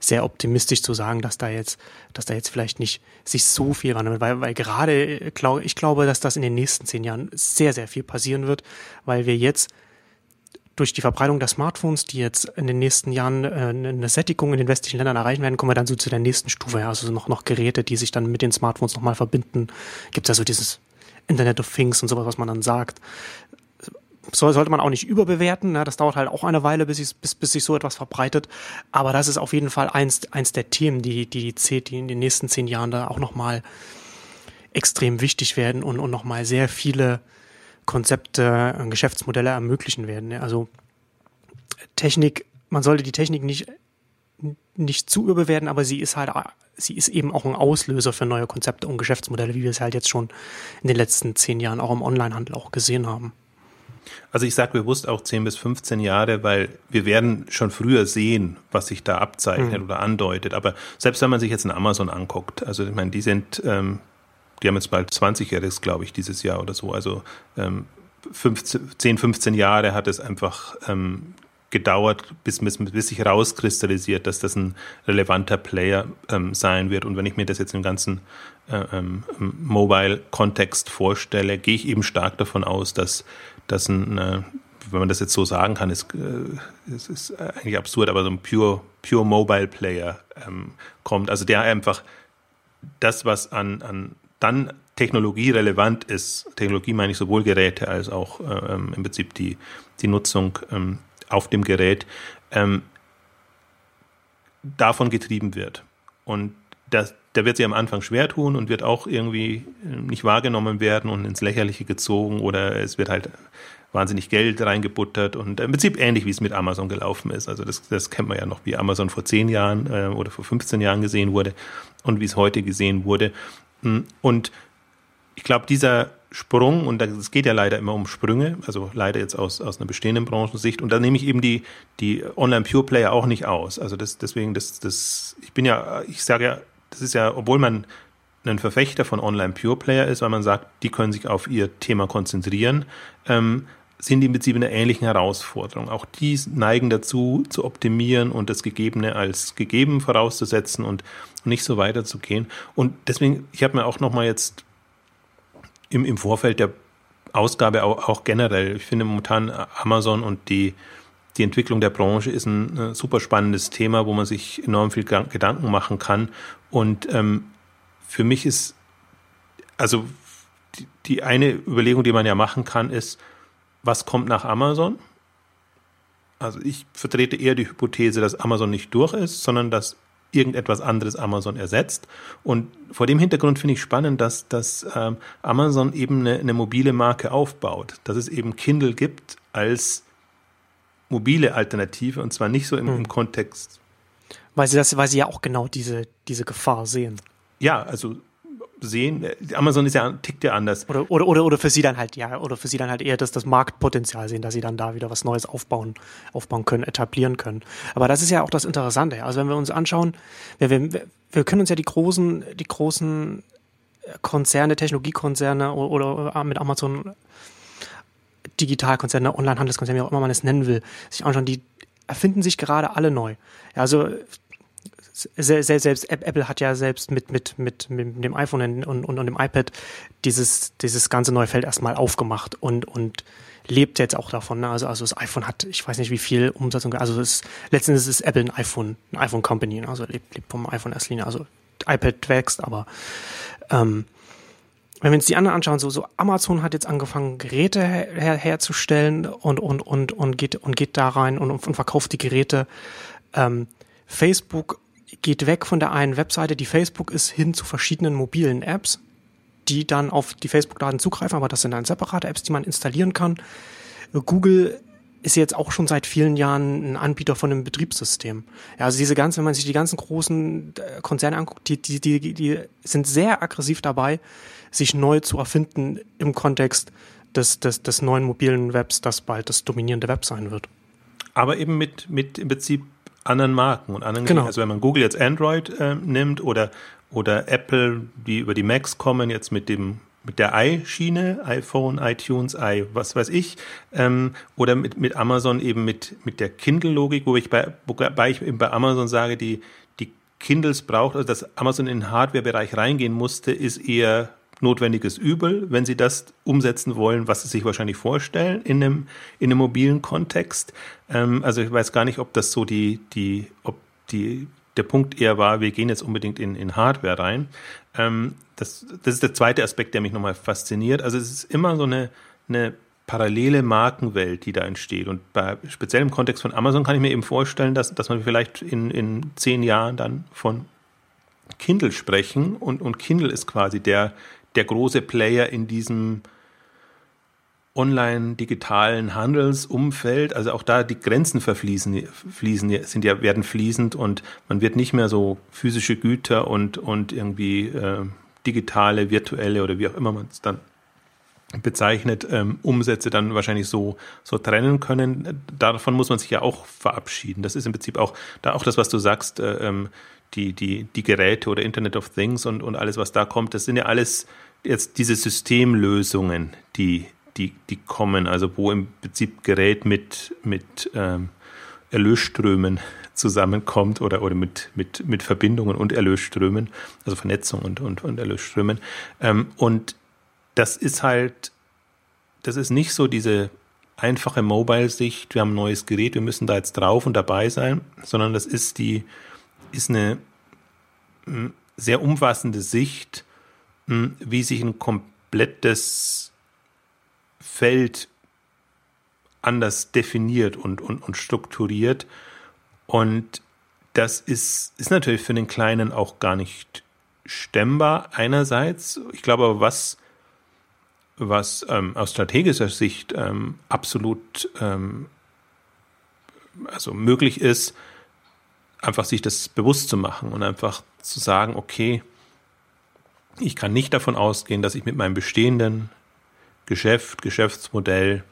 sehr optimistisch zu sagen, dass da jetzt, dass da jetzt vielleicht nicht sich so viel ran, weil, weil gerade, glaub, ich glaube, dass das in den nächsten zehn Jahren sehr, sehr viel passieren wird, weil wir jetzt durch die Verbreitung der Smartphones, die jetzt in den nächsten Jahren äh, eine Sättigung in den westlichen Ländern erreichen werden, kommen wir dann so zu der nächsten Stufe. Also noch, noch Geräte, die sich dann mit den Smartphones nochmal verbinden. Gibt es ja so dieses Internet of Things und sowas, was man dann sagt. So, sollte man auch nicht überbewerten. Ne? Das dauert halt auch eine Weile, bis, bis, bis sich so etwas verbreitet. Aber das ist auf jeden Fall eins, eins der Themen, die, die, die, in den nächsten zehn Jahren da auch nochmal extrem wichtig werden und, und nochmal sehr viele Konzepte, äh, Geschäftsmodelle ermöglichen werden. Ne? Also Technik, man sollte die Technik nicht, nicht zu überbewerten, aber sie ist halt sie ist eben auch ein Auslöser für neue Konzepte und Geschäftsmodelle, wie wir es halt jetzt schon in den letzten zehn Jahren auch im Onlinehandel auch gesehen haben. Also ich sage bewusst auch 10 bis 15 Jahre, weil wir werden schon früher sehen, was sich da abzeichnet mhm. oder andeutet. Aber selbst wenn man sich jetzt in Amazon anguckt, also ich meine, die sind, ähm, die haben jetzt bald 20-jähriges, glaube ich, dieses Jahr oder so. Also ähm, 15, 10, 15 Jahre hat es einfach ähm, gedauert, bis, bis, bis sich herauskristallisiert, dass das ein relevanter Player ähm, sein wird. Und wenn ich mir das jetzt im ganzen äh, ähm, Mobile-Kontext vorstelle, gehe ich eben stark davon aus, dass das ein, äh, wenn man das jetzt so sagen kann, ist, äh, ist, ist eigentlich absurd, aber so ein pure, pure Mobile Player ähm, kommt. Also der einfach das, was an, an dann technologierelevant ist, Technologie meine ich sowohl Geräte als auch äh, ähm, im Prinzip die, die Nutzung ähm, auf dem Gerät ähm, davon getrieben wird. Und das, der wird sich am Anfang schwer tun und wird auch irgendwie nicht wahrgenommen werden und ins Lächerliche gezogen oder es wird halt wahnsinnig Geld reingebuttert und im Prinzip ähnlich wie es mit Amazon gelaufen ist. Also das, das kennt man ja noch, wie Amazon vor zehn Jahren äh, oder vor 15 Jahren gesehen wurde und wie es heute gesehen wurde. Und ich glaube, dieser Sprung, und es geht ja leider immer um Sprünge, also leider jetzt aus, aus einer bestehenden Branchensicht, und da nehme ich eben die, die Online-Pure-Player auch nicht aus. Also das, deswegen, das, das, ich bin ja, ich sage ja, das ist ja, obwohl man ein Verfechter von Online-Pure-Player ist, weil man sagt, die können sich auf ihr Thema konzentrieren, ähm, sind die im Prinzip in einer ähnlichen Herausforderung. Auch die neigen dazu, zu optimieren und das Gegebene als gegeben vorauszusetzen und nicht so weiterzugehen. Und deswegen, ich habe mir auch nochmal jetzt im, im Vorfeld der Ausgabe auch, auch generell. Ich finde momentan Amazon und die, die Entwicklung der Branche ist ein, ein super spannendes Thema, wo man sich enorm viel Gedanken machen kann. Und ähm, für mich ist, also die, die eine Überlegung, die man ja machen kann, ist, was kommt nach Amazon? Also ich vertrete eher die Hypothese, dass Amazon nicht durch ist, sondern dass irgendetwas anderes Amazon ersetzt. Und vor dem Hintergrund finde ich spannend, dass, dass ähm, Amazon eben eine, eine mobile Marke aufbaut, dass es eben Kindle gibt als mobile Alternative und zwar nicht so im, hm. im Kontext. Weil sie das, weil sie ja auch genau diese, diese Gefahr sehen. Ja, also sehen. Amazon ist ja, tickt ja anders. Oder, oder, oder, oder für sie dann halt, ja, oder für sie dann halt eher das, das Marktpotenzial sehen, dass sie dann da wieder was Neues aufbauen, aufbauen können, etablieren können. Aber das ist ja auch das Interessante. Also wenn wir uns anschauen, wir, wir, wir können uns ja die großen, die großen Konzerne, Technologiekonzerne oder, oder mit Amazon Digitalkonzerne, Onlinehandelskonzerne, wie auch immer man es nennen will, sich anschauen, die erfinden sich gerade alle neu. Also selbst Apple hat ja selbst mit, mit, mit, mit dem iPhone und, und, und dem iPad dieses, dieses ganze neue Feld erstmal aufgemacht und, und lebt jetzt auch davon. Ne? Also, also das iPhone hat, ich weiß nicht, wie viel Umsatz, also es, letztendlich ist Apple ein iPhone, ein iPhone Company, ne? also lebt, lebt vom iPhone erst Linie. Also iPad wächst, aber ähm, wenn wir uns die anderen anschauen, so, so Amazon hat jetzt angefangen, Geräte her, herzustellen und, und, und, und, geht, und geht da rein und, und verkauft die Geräte. Ähm, Facebook geht weg von der einen Webseite, die Facebook ist, hin zu verschiedenen mobilen Apps, die dann auf die Facebook-Daten zugreifen, aber das sind dann separate Apps, die man installieren kann. Google ist jetzt auch schon seit vielen Jahren ein Anbieter von einem Betriebssystem. Ja, also diese ganzen, wenn man sich die ganzen großen äh, Konzerne anguckt, die, die, die, die sind sehr aggressiv dabei, sich neu zu erfinden im Kontext des, des, des neuen mobilen Webs, das bald das dominierende Web sein wird. Aber eben mit, mit im Prinzip anderen Marken und anderen genau. Also wenn man Google jetzt Android äh, nimmt oder, oder Apple, die über die Macs kommen, jetzt mit dem mit der i-Schiene, iPhone, iTunes, i, was weiß ich, ähm, oder mit, mit Amazon eben mit, mit der Kindle-Logik, wo ich bei, wobei ich eben bei Amazon sage, die, die Kindles braucht, also dass Amazon in den Hardware-Bereich reingehen musste, ist eher notwendiges Übel, wenn sie das umsetzen wollen, was sie sich wahrscheinlich vorstellen in einem, in einem mobilen Kontext. Ähm, also ich weiß gar nicht, ob das so die, die, ob die, der Punkt eher war, wir gehen jetzt unbedingt in, in Hardware rein. Ähm, das, das ist der zweite Aspekt, der mich nochmal fasziniert. Also es ist immer so eine, eine parallele Markenwelt, die da entsteht. Und bei, speziell im Kontext von Amazon kann ich mir eben vorstellen, dass, dass man vielleicht in, in zehn Jahren dann von Kindle sprechen und, und Kindle ist quasi der, der große Player in diesem online-digitalen Handelsumfeld, also auch da die Grenzen verfließen, fließen, sind ja, werden fließend und man wird nicht mehr so physische Güter und, und irgendwie äh, digitale, virtuelle oder wie auch immer man es dann bezeichnet, ähm, Umsätze dann wahrscheinlich so, so trennen können. Davon muss man sich ja auch verabschieden. Das ist im Prinzip auch, da auch das, was du sagst, äh, ähm, die, die, die Geräte oder Internet of Things und, und alles, was da kommt, das sind ja alles jetzt diese Systemlösungen, die, die, die kommen, also wo im Prinzip Gerät mit, mit ähm, Erlösströmen zusammenkommt oder, oder mit, mit, mit Verbindungen und Erlösströmen, also Vernetzung und, und, und Erlösströmen. Ähm, und das ist halt, das ist nicht so diese einfache Mobile-Sicht, wir haben ein neues Gerät, wir müssen da jetzt drauf und dabei sein, sondern das ist die, ist eine hm, sehr umfassende Sicht, hm, wie sich ein komplettes Feld anders definiert und, und, und strukturiert. Und das ist, ist natürlich für den Kleinen auch gar nicht stemmbar einerseits. Ich glaube aber, was, was ähm, aus strategischer Sicht ähm, absolut ähm, also möglich ist, einfach sich das bewusst zu machen und einfach zu sagen, okay, ich kann nicht davon ausgehen, dass ich mit meinem bestehenden Geschäft, Geschäftsmodell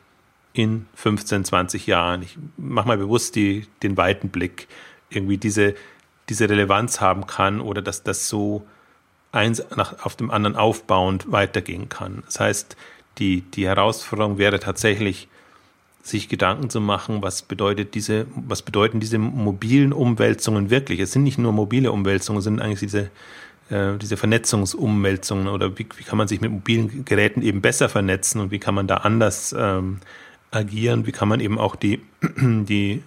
in 15, 20 Jahren, ich mache mal bewusst die, den weiten Blick, irgendwie diese, diese Relevanz haben kann oder dass das so eins nach, auf dem anderen aufbauend weitergehen kann. Das heißt, die, die Herausforderung wäre tatsächlich, sich Gedanken zu machen, was bedeutet diese, was bedeuten diese mobilen Umwälzungen wirklich? Es sind nicht nur mobile Umwälzungen, es sind eigentlich diese äh, diese Vernetzungsumwälzungen oder wie, wie, kann man sich mit mobilen Geräten eben besser vernetzen und wie kann man da anders ähm, agieren, wie kann man eben auch die, die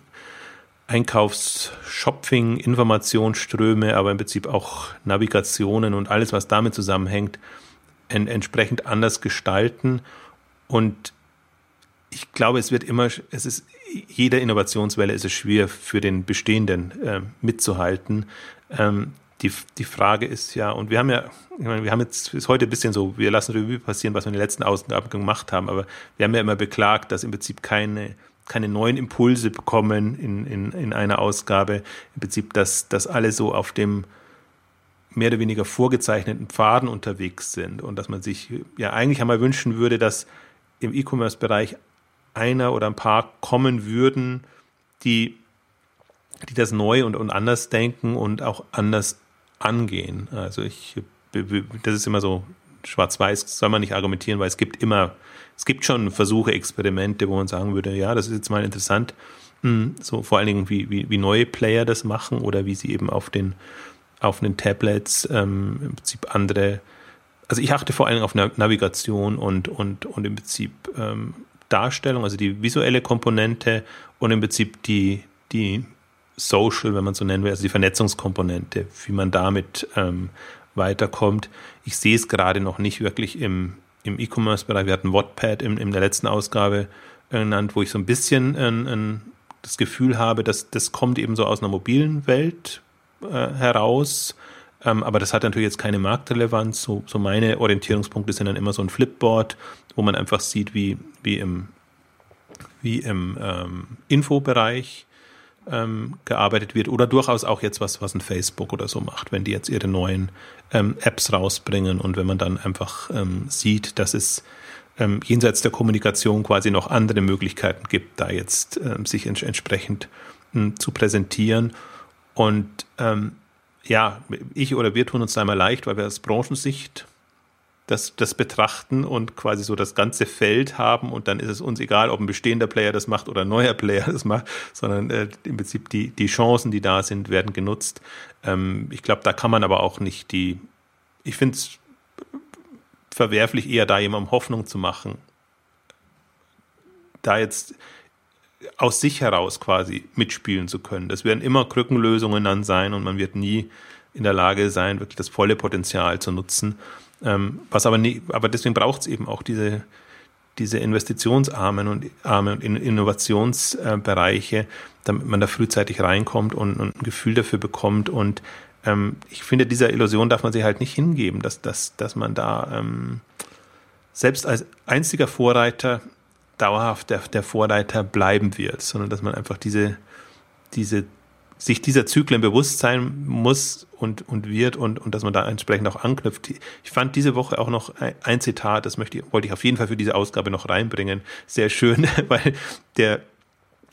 Einkaufs-, Shopping-, Informationsströme, aber im Prinzip auch Navigationen und alles, was damit zusammenhängt, en entsprechend anders gestalten. Und ich glaube, es wird immer, es ist, jeder Innovationswelle ist es schwer für den Bestehenden äh, mitzuhalten. Ähm, die, die Frage ist ja, und wir haben ja, ich meine, wir haben jetzt ist heute ein bisschen so, wir lassen Revue passieren, was wir in den letzten Ausgaben gemacht haben, aber wir haben ja immer beklagt, dass im Prinzip keine, keine neuen Impulse bekommen in, in, in einer Ausgabe. Im Prinzip, dass, dass alle so auf dem mehr oder weniger vorgezeichneten Pfaden unterwegs sind und dass man sich ja eigentlich einmal wünschen würde, dass im E-Commerce-Bereich einer oder ein paar kommen würden, die, die das neu und, und anders denken und auch anders angehen. Also ich, das ist immer so schwarz-weiß, soll man nicht argumentieren, weil es gibt immer, es gibt schon Versuche, Experimente, wo man sagen würde, ja, das ist jetzt mal interessant, hm, so vor allen Dingen, wie, wie, wie neue Player das machen oder wie sie eben auf den, auf den Tablets ähm, im Prinzip andere, also ich achte vor allen Dingen auf Navigation und, und, und im Prinzip ähm, Darstellung, also die visuelle Komponente und im Prinzip die, die Social, wenn man so nennen will, also die Vernetzungskomponente, wie man damit ähm, weiterkommt. Ich sehe es gerade noch nicht wirklich im, im E-Commerce-Bereich. Wir hatten Wattpad in, in der letzten Ausgabe genannt, wo ich so ein bisschen ein, ein, das Gefühl habe, dass das kommt eben so aus einer mobilen Welt äh, heraus. Ähm, aber das hat natürlich jetzt keine Marktrelevanz. So, so meine Orientierungspunkte sind dann immer so ein Flipboard, wo man einfach sieht, wie, wie im, wie im ähm, Infobereich ähm, gearbeitet wird oder durchaus auch jetzt was, was ein Facebook oder so macht, wenn die jetzt ihre neuen ähm, Apps rausbringen und wenn man dann einfach ähm, sieht, dass es ähm, jenseits der Kommunikation quasi noch andere Möglichkeiten gibt, da jetzt ähm, sich ents entsprechend ähm, zu präsentieren. Und ähm, ja, ich oder wir tun uns da immer leicht, weil wir aus Branchensicht das, das betrachten und quasi so das ganze Feld haben und dann ist es uns egal, ob ein bestehender Player das macht oder ein neuer Player das macht, sondern äh, im Prinzip die, die Chancen, die da sind, werden genutzt. Ähm, ich glaube, da kann man aber auch nicht die, ich finde es verwerflich, eher da jemandem Hoffnung zu machen, da jetzt aus sich heraus quasi mitspielen zu können. Das werden immer Krückenlösungen dann sein und man wird nie in der Lage sein, wirklich das volle Potenzial zu nutzen. Ähm, was aber nie, aber deswegen braucht es eben auch diese, diese investitionsarmen und arme und Innovationsbereiche, damit man da frühzeitig reinkommt und, und ein Gefühl dafür bekommt. Und ähm, ich finde, dieser Illusion darf man sich halt nicht hingeben, dass, dass, dass man da ähm, selbst als einziger Vorreiter dauerhaft der, der Vorreiter bleiben wird, sondern dass man einfach diese, diese sich dieser Zyklen bewusst sein muss und, und wird und, und dass man da entsprechend auch anknüpft. Ich fand diese Woche auch noch ein Zitat, das möchte ich, wollte ich auf jeden Fall für diese Ausgabe noch reinbringen. Sehr schön, weil der,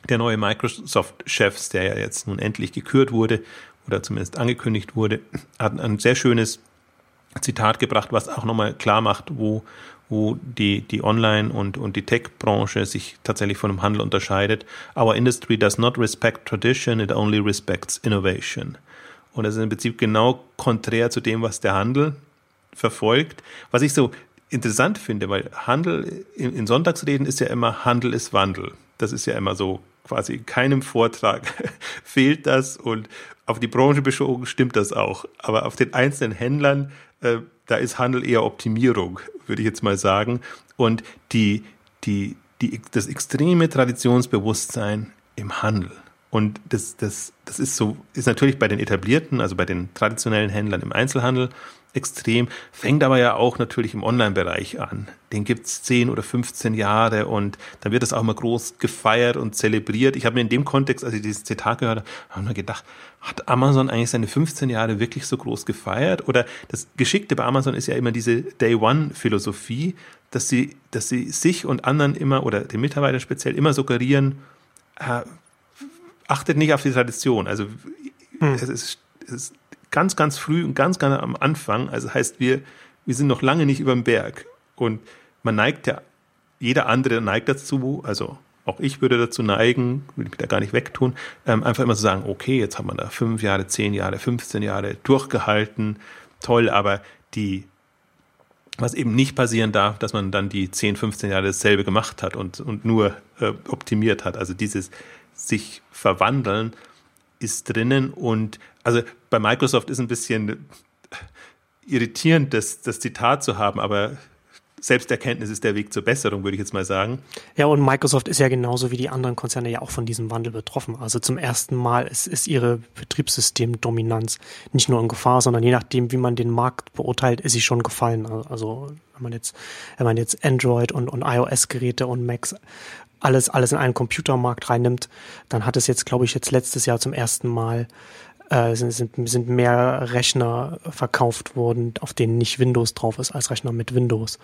der neue Microsoft-Chef, der ja jetzt nun endlich gekürt wurde oder zumindest angekündigt wurde, hat ein sehr schönes Zitat gebracht, was auch nochmal klar macht, wo, wo die, die Online- und, und die Tech-Branche sich tatsächlich von dem Handel unterscheidet. Our industry does not respect tradition, it only respects innovation. Und das ist im Prinzip genau konträr zu dem, was der Handel verfolgt. Was ich so interessant finde, weil Handel in, in Sonntagsreden ist ja immer Handel ist Wandel. Das ist ja immer so quasi in keinem Vortrag fehlt das und auf die Branche bezogen stimmt das auch. Aber auf den einzelnen Händlern äh, da ist Handel eher Optimierung, würde ich jetzt mal sagen. Und die, die, die, das extreme Traditionsbewusstsein im Handel. Und das, das, das ist so, ist natürlich bei den etablierten, also bei den traditionellen Händlern im Einzelhandel extrem, fängt aber ja auch natürlich im Online-Bereich an. Den gibt's 10 oder 15 Jahre und da wird das auch mal groß gefeiert und zelebriert. Ich habe mir in dem Kontext, als ich dieses Zitat gehört habe, habe mir gedacht, hat Amazon eigentlich seine 15 Jahre wirklich so groß gefeiert? Oder das Geschickte bei Amazon ist ja immer diese Day-One-Philosophie, dass sie, dass sie sich und anderen immer oder den Mitarbeitern speziell immer suggerieren, äh, achtet nicht auf die Tradition. Also hm. es, ist, es ist ganz, ganz früh und ganz, ganz am Anfang. Also heißt, wir, wir sind noch lange nicht über dem Berg. Und man neigt ja, jeder andere neigt dazu, also auch ich würde dazu neigen, würde mich da gar nicht wegtun, ähm, einfach immer zu sagen, okay, jetzt hat man da fünf Jahre, zehn Jahre, 15 Jahre durchgehalten, toll, aber die, was eben nicht passieren darf, dass man dann die 10, 15 Jahre dasselbe gemacht hat und, und nur äh, optimiert hat. Also dieses sich verwandeln ist drinnen und also bei Microsoft ist ein bisschen irritierend, das, das Zitat zu haben, aber Selbsterkenntnis ist der Weg zur Besserung, würde ich jetzt mal sagen. Ja, und Microsoft ist ja genauso wie die anderen Konzerne ja auch von diesem Wandel betroffen. Also zum ersten Mal ist, ist ihre Betriebssystemdominanz nicht nur in Gefahr, sondern je nachdem, wie man den Markt beurteilt, ist sie schon gefallen. Also wenn man jetzt, wenn man jetzt Android und, und iOS-Geräte und Macs alles, alles in einen Computermarkt reinnimmt, dann hat es jetzt, glaube ich, jetzt letztes Jahr zum ersten Mal äh, sind, sind, sind mehr Rechner verkauft worden, auf denen nicht Windows drauf ist, als Rechner mit Windows.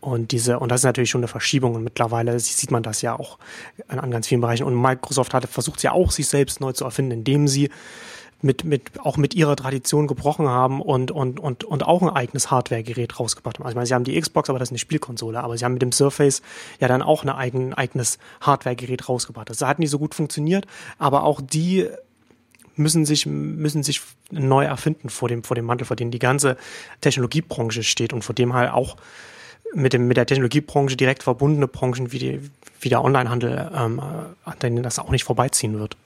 Und diese, und das ist natürlich schon eine Verschiebung. Und mittlerweile sieht man das ja auch an, an ganz vielen Bereichen. Und Microsoft hat versucht ja auch, sich selbst neu zu erfinden, indem sie mit, mit, auch mit ihrer Tradition gebrochen haben und, und, und, und auch ein eigenes Hardware-Gerät rausgebracht haben. Also ich meine, sie haben die Xbox, aber das ist eine Spielkonsole, aber sie haben mit dem Surface ja dann auch ein eigen, eigenes Hardware-Gerät rausgebracht. Das hat nicht so gut funktioniert, aber auch die müssen sich, müssen sich neu erfinden vor dem, vor dem Mantel, vor dem die ganze Technologiebranche steht und vor dem halt auch mit dem, mit der Technologiebranche direkt verbundene Branchen wie, die, wie der Onlinehandel, ähm, an denen das auch nicht vorbeiziehen wird.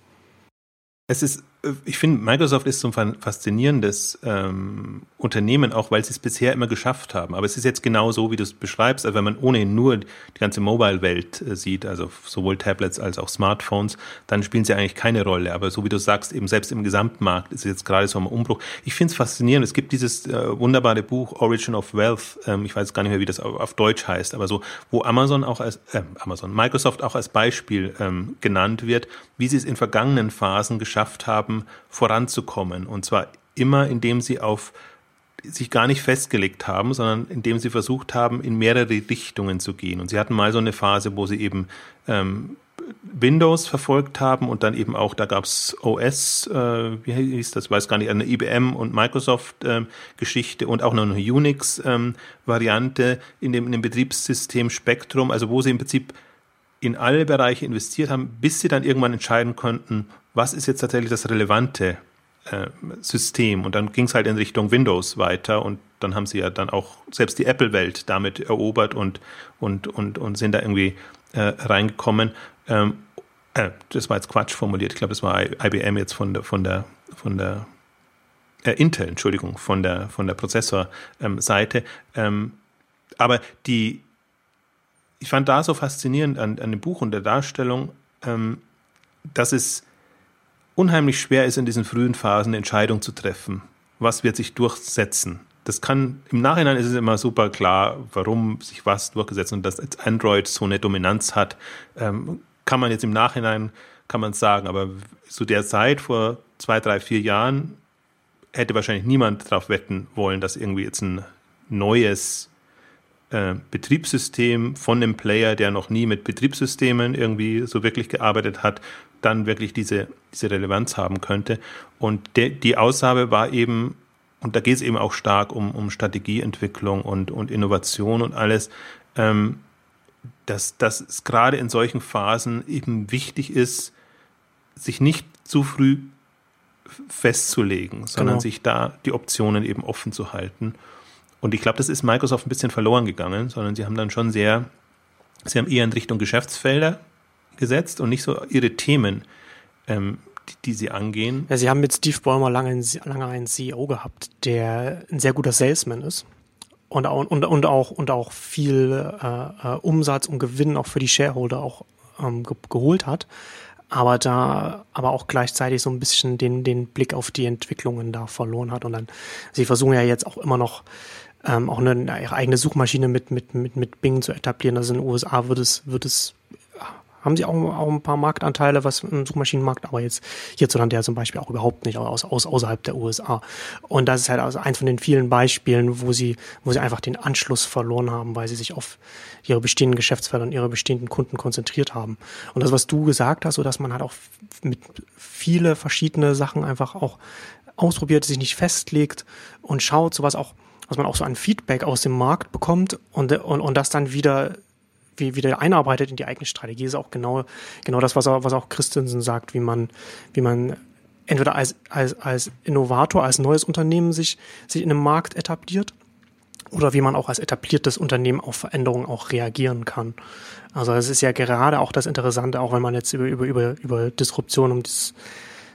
Es ist ich finde, Microsoft ist so ein faszinierendes ähm, Unternehmen, auch weil sie es bisher immer geschafft haben. Aber es ist jetzt genau so, wie du es beschreibst. Also wenn man ohnehin nur die ganze Mobile-Welt äh, sieht, also sowohl Tablets als auch Smartphones, dann spielen sie eigentlich keine Rolle. Aber so wie du sagst, eben selbst im Gesamtmarkt ist es jetzt gerade so ein Umbruch. Ich finde es faszinierend. Es gibt dieses äh, wunderbare Buch Origin of Wealth. Ähm, ich weiß gar nicht mehr, wie das auf, Deutsch heißt, aber so, wo Amazon auch als äh, Amazon, Microsoft auch als Beispiel ähm, genannt wird, wie sie es in vergangenen Phasen geschafft haben, voranzukommen. Und zwar immer, indem sie auf sich gar nicht festgelegt haben, sondern indem sie versucht haben, in mehrere Richtungen zu gehen. Und sie hatten mal so eine Phase, wo sie eben ähm, Windows verfolgt haben und dann eben auch, da gab's OS, äh, wie hieß das, weiß gar nicht, eine IBM und Microsoft-Geschichte ähm, und auch noch eine Unix-Variante ähm, in, dem, in dem Betriebssystem Spektrum, also wo sie im Prinzip in alle Bereiche investiert haben, bis sie dann irgendwann entscheiden konnten, was ist jetzt tatsächlich das relevante äh, System. Und dann ging es halt in Richtung Windows weiter und dann haben sie ja dann auch selbst die Apple-Welt damit erobert und, und, und, und sind da irgendwie äh, reingekommen. Ähm, äh, das war jetzt Quatsch formuliert. Ich glaube, das war IBM jetzt von der, von der, von der äh, Intel, Entschuldigung, von der, von der Prozessorseite. Ähm, aber die, ich fand da so faszinierend an, an dem Buch und der Darstellung, ähm, dass es unheimlich schwer ist, in diesen frühen Phasen eine Entscheidung zu treffen. Was wird sich durchsetzen? Das kann, im Nachhinein ist es immer super klar, warum sich was durchgesetzt und dass jetzt Android so eine Dominanz hat, ähm, kann man jetzt im Nachhinein, kann man sagen, aber zu der Zeit vor zwei, drei, vier Jahren hätte wahrscheinlich niemand darauf wetten wollen, dass irgendwie jetzt ein neues äh, Betriebssystem von einem Player, der noch nie mit Betriebssystemen irgendwie so wirklich gearbeitet hat, dann wirklich diese, diese Relevanz haben könnte. Und de, die Aussage war eben, und da geht es eben auch stark um, um Strategieentwicklung und, und Innovation und alles, ähm, dass, dass es gerade in solchen Phasen eben wichtig ist, sich nicht zu früh festzulegen, sondern genau. sich da die Optionen eben offen zu halten. Und ich glaube, das ist Microsoft ein bisschen verloren gegangen, sondern sie haben dann schon sehr, sie haben eher in Richtung Geschäftsfelder gesetzt und nicht so ihre Themen, ähm, die, die, sie angehen. Ja, sie haben mit Steve Ballmer lange, einen, lange einen CEO gehabt, der ein sehr guter Salesman ist und, und, und auch und auch viel äh, äh, Umsatz und Gewinn auch für die Shareholder auch ähm, ge geholt hat, aber da aber auch gleichzeitig so ein bisschen den den Blick auf die Entwicklungen da verloren hat und dann sie versuchen ja jetzt auch immer noch ähm, auch eine, ihre eigene Suchmaschine mit mit mit mit Bing zu etablieren. Also in den USA wird es wird es haben sie auch, auch ein paar Marktanteile, was im Suchmaschinenmarkt, aber jetzt hierzulande ja zum Beispiel auch überhaupt nicht, aus, aus außerhalb der USA. Und das ist halt also eins von den vielen Beispielen, wo sie, wo sie einfach den Anschluss verloren haben, weil sie sich auf ihre bestehenden Geschäftsfelder und ihre bestehenden Kunden konzentriert haben. Und das, was du gesagt hast, so dass man halt auch mit viele verschiedene Sachen einfach auch ausprobiert, sich nicht festlegt und schaut, so was auch, was man auch so an Feedback aus dem Markt bekommt und, und, und das dann wieder wie, wie der einarbeitet in die eigene Strategie, ist auch genau, genau das, was, auch, was auch Christensen sagt, wie man, wie man entweder als, als, als Innovator, als neues Unternehmen sich, sich in einem Markt etabliert oder wie man auch als etabliertes Unternehmen auf Veränderungen auch reagieren kann. Also es ist ja gerade auch das Interessante, auch wenn man jetzt über, über, über, über Disruption um das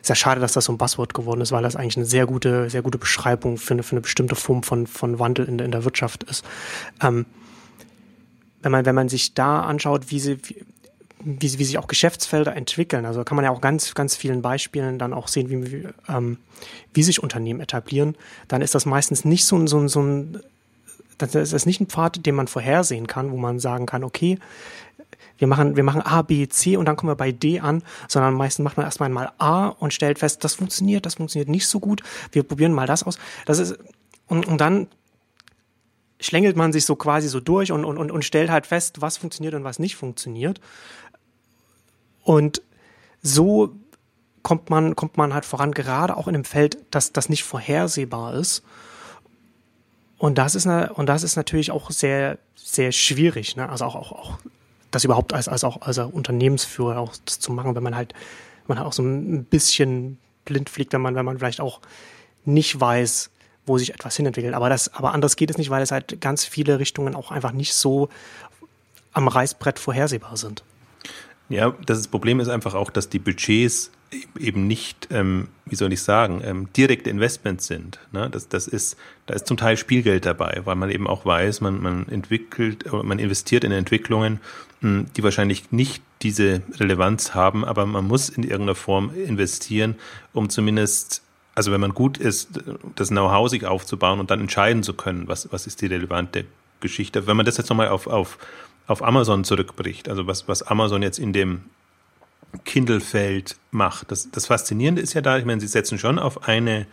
ist ja schade, dass das so ein Buzzword geworden ist, weil das eigentlich eine sehr gute, sehr gute Beschreibung für eine, für eine bestimmte Form von, von Wandel in, in der Wirtschaft ist. Ähm, wenn man, wenn man sich da anschaut, wie sie, wie, wie, wie sich auch Geschäftsfelder entwickeln, also kann man ja auch ganz, ganz vielen Beispielen dann auch sehen, wie, wie, ähm, wie sich Unternehmen etablieren, dann ist das meistens nicht so, so, so ein, das ist nicht ein Pfad, den man vorhersehen kann, wo man sagen kann, okay, wir machen, wir machen A, B, C und dann kommen wir bei D an, sondern meistens macht man erstmal mal A und stellt fest, das funktioniert, das funktioniert nicht so gut, wir probieren mal das aus. Das ist, und, und dann schlängelt man sich so quasi so durch und, und, und stellt halt fest, was funktioniert und was nicht funktioniert. Und so kommt man, kommt man halt voran, gerade auch in einem Feld, das, das nicht vorhersehbar ist. Und das ist, und das ist natürlich auch sehr, sehr schwierig, ne? Also auch, auch, auch das überhaupt als, als auch als Unternehmensführer auch zu machen, wenn man halt, man halt auch so ein bisschen blind fliegt, wenn man, wenn man vielleicht auch nicht weiß, wo sich etwas hinentwickelt. Aber das, aber anders geht es nicht, weil es halt ganz viele Richtungen auch einfach nicht so am Reißbrett vorhersehbar sind. Ja, das Problem ist einfach auch, dass die Budgets eben nicht, ähm, wie soll ich sagen, ähm, direkte Investments sind. Ne? Das, das ist, da ist zum Teil Spielgeld dabei, weil man eben auch weiß, man, man entwickelt, man investiert in Entwicklungen, mh, hm, die wahrscheinlich nicht diese Relevanz haben, aber man muss in irgendeiner Form investieren, um zumindest also wenn man gut ist, das Know-how sich aufzubauen und dann entscheiden zu können, was, was ist die relevante Geschichte. Wenn man das jetzt nochmal auf, auf, auf Amazon zurückbricht, also was, was Amazon jetzt in dem Kindle-Feld macht. Das, das Faszinierende ist ja da, ich meine, sie setzen schon auf eine,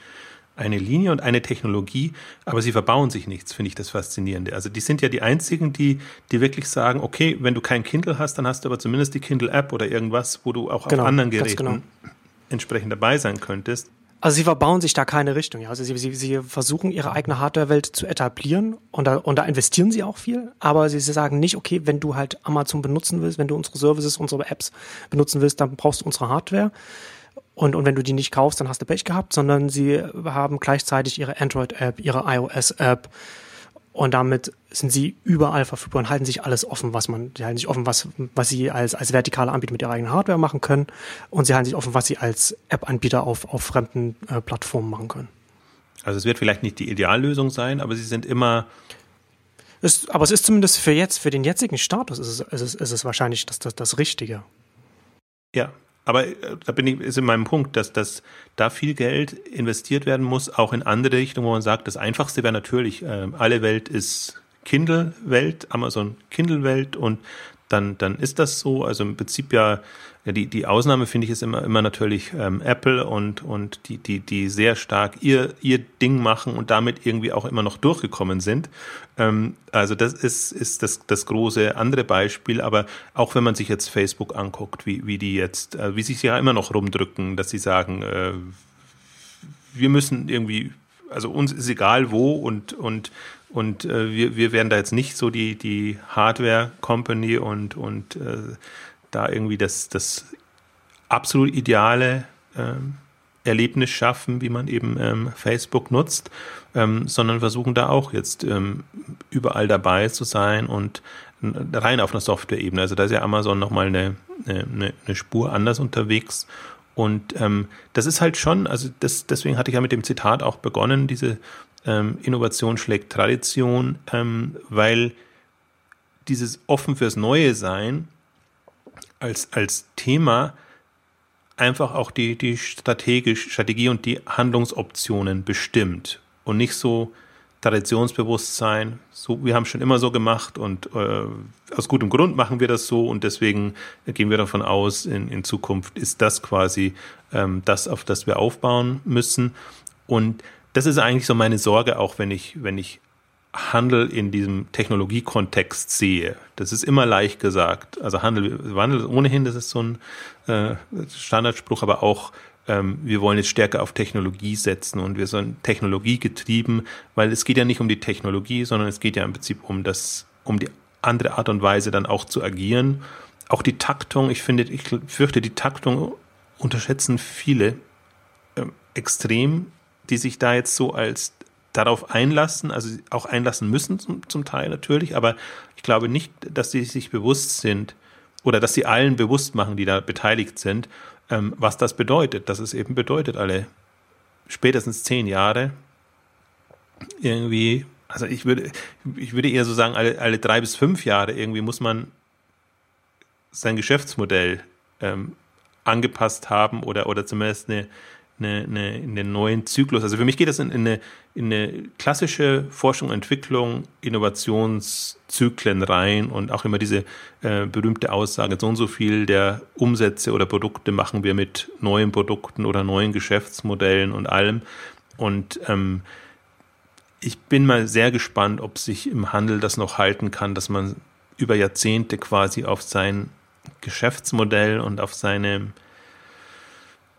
eine Linie und eine Technologie, aber sie verbauen sich nichts, finde ich das Faszinierende. Also die sind ja die einzigen, die, die wirklich sagen, okay, wenn du kein Kindle hast, dann hast du aber zumindest die Kindle-App oder irgendwas, wo du auch genau, auf anderen Geräten genau. entsprechend dabei sein könntest. Also sie verbauen sich da keine Richtung. Ja. Also sie, sie, sie versuchen ihre eigene Hardware-Welt zu etablieren und da, und da investieren sie auch viel. Aber sie, sagen nicht, okay, wenn du halt Amazon benutzen willst, wenn du unsere Services, unsere Apps benutzen willst, dann brauchst du unsere Hardware. Und, und wenn du die nicht kaufst, dann hast du Pech gehabt, sondern sie haben gleichzeitig ihre Android-App, ihre iOS-App, und damit sind sie überall verfügbar und halten sich alles offen, was man, die halten sich offen, was, was sie als, als vertikale Anbieter mit ihrer eigenen Hardware machen können. Und sie halten sich offen, was sie als App-Anbieter auf, auf fremden äh, Plattformen machen können. Also es wird vielleicht nicht die Ideallösung sein, aber sie sind immer. Es, aber es ist zumindest für jetzt, für den jetzigen Status ist es, ist es, ist es wahrscheinlich das, das, das Richtige. Ja, aber äh, da bin ich, ist in meinem Punkt, dass, dass da viel Geld investiert werden muss, auch in andere Richtungen, wo man sagt, das Einfachste wäre natürlich, äh, alle Welt ist Kindle-Welt, Amazon Kindle-Welt und dann, dann ist das so. Also im Prinzip ja ja, die, die Ausnahme finde ich ist immer, immer natürlich ähm, Apple und, und die, die, die sehr stark ihr, ihr Ding machen und damit irgendwie auch immer noch durchgekommen sind. Ähm, also das ist, ist das, das große andere Beispiel. Aber auch wenn man sich jetzt Facebook anguckt, wie, wie die jetzt, äh, wie sich ja immer noch rumdrücken, dass sie sagen, äh, wir müssen irgendwie, also uns ist egal wo und, und und äh, wir, wir werden da jetzt nicht so die, die Hardware-Company und, und äh, da irgendwie das, das absolut ideale ähm, Erlebnis schaffen, wie man eben ähm, Facebook nutzt, ähm, sondern versuchen da auch jetzt ähm, überall dabei zu sein und rein auf einer Software-Ebene. Also da ist ja Amazon nochmal eine, eine, eine Spur anders unterwegs. Und ähm, das ist halt schon, also das, deswegen hatte ich ja mit dem Zitat auch begonnen, diese ähm, Innovation schlägt Tradition, ähm, weil dieses offen fürs Neue sein als, als Thema einfach auch die, die strategisch, Strategie und die Handlungsoptionen bestimmt und nicht so Traditionsbewusstsein, so, wir haben schon immer so gemacht und äh, aus gutem Grund machen wir das so und deswegen gehen wir davon aus, in, in Zukunft ist das quasi ähm, das, auf das wir aufbauen müssen. Und das ist eigentlich so meine Sorge, auch wenn ich, wenn ich Handel in diesem Technologiekontext sehe. Das ist immer leicht gesagt. Also Handel, Wandel ohnehin, das ist so ein äh, Standardspruch, aber auch ähm, wir wollen jetzt stärker auf Technologie setzen und wir sind technologiegetrieben, weil es geht ja nicht um die Technologie, sondern es geht ja im Prinzip um das, um die andere Art und Weise dann auch zu agieren. Auch die Taktung, ich finde, ich fürchte, die Taktung unterschätzen viele äh, extrem, die sich da jetzt so als darauf einlassen, also auch einlassen müssen zum, zum Teil natürlich, aber ich glaube nicht, dass sie sich bewusst sind oder dass sie allen bewusst machen, die da beteiligt sind, ähm, was das bedeutet. Dass es eben bedeutet, alle spätestens zehn Jahre irgendwie, also ich würde, ich würde eher so sagen, alle, alle drei bis fünf Jahre irgendwie muss man sein Geschäftsmodell ähm, angepasst haben oder, oder zumindest eine, eine, eine, in den neuen Zyklus. Also für mich geht das in, in, eine, in eine klassische Forschung, Entwicklung, Innovationszyklen rein und auch immer diese äh, berühmte Aussage, so und so viel der Umsätze oder Produkte machen wir mit neuen Produkten oder neuen Geschäftsmodellen und allem. Und ähm, ich bin mal sehr gespannt, ob sich im Handel das noch halten kann, dass man über Jahrzehnte quasi auf sein Geschäftsmodell und auf seine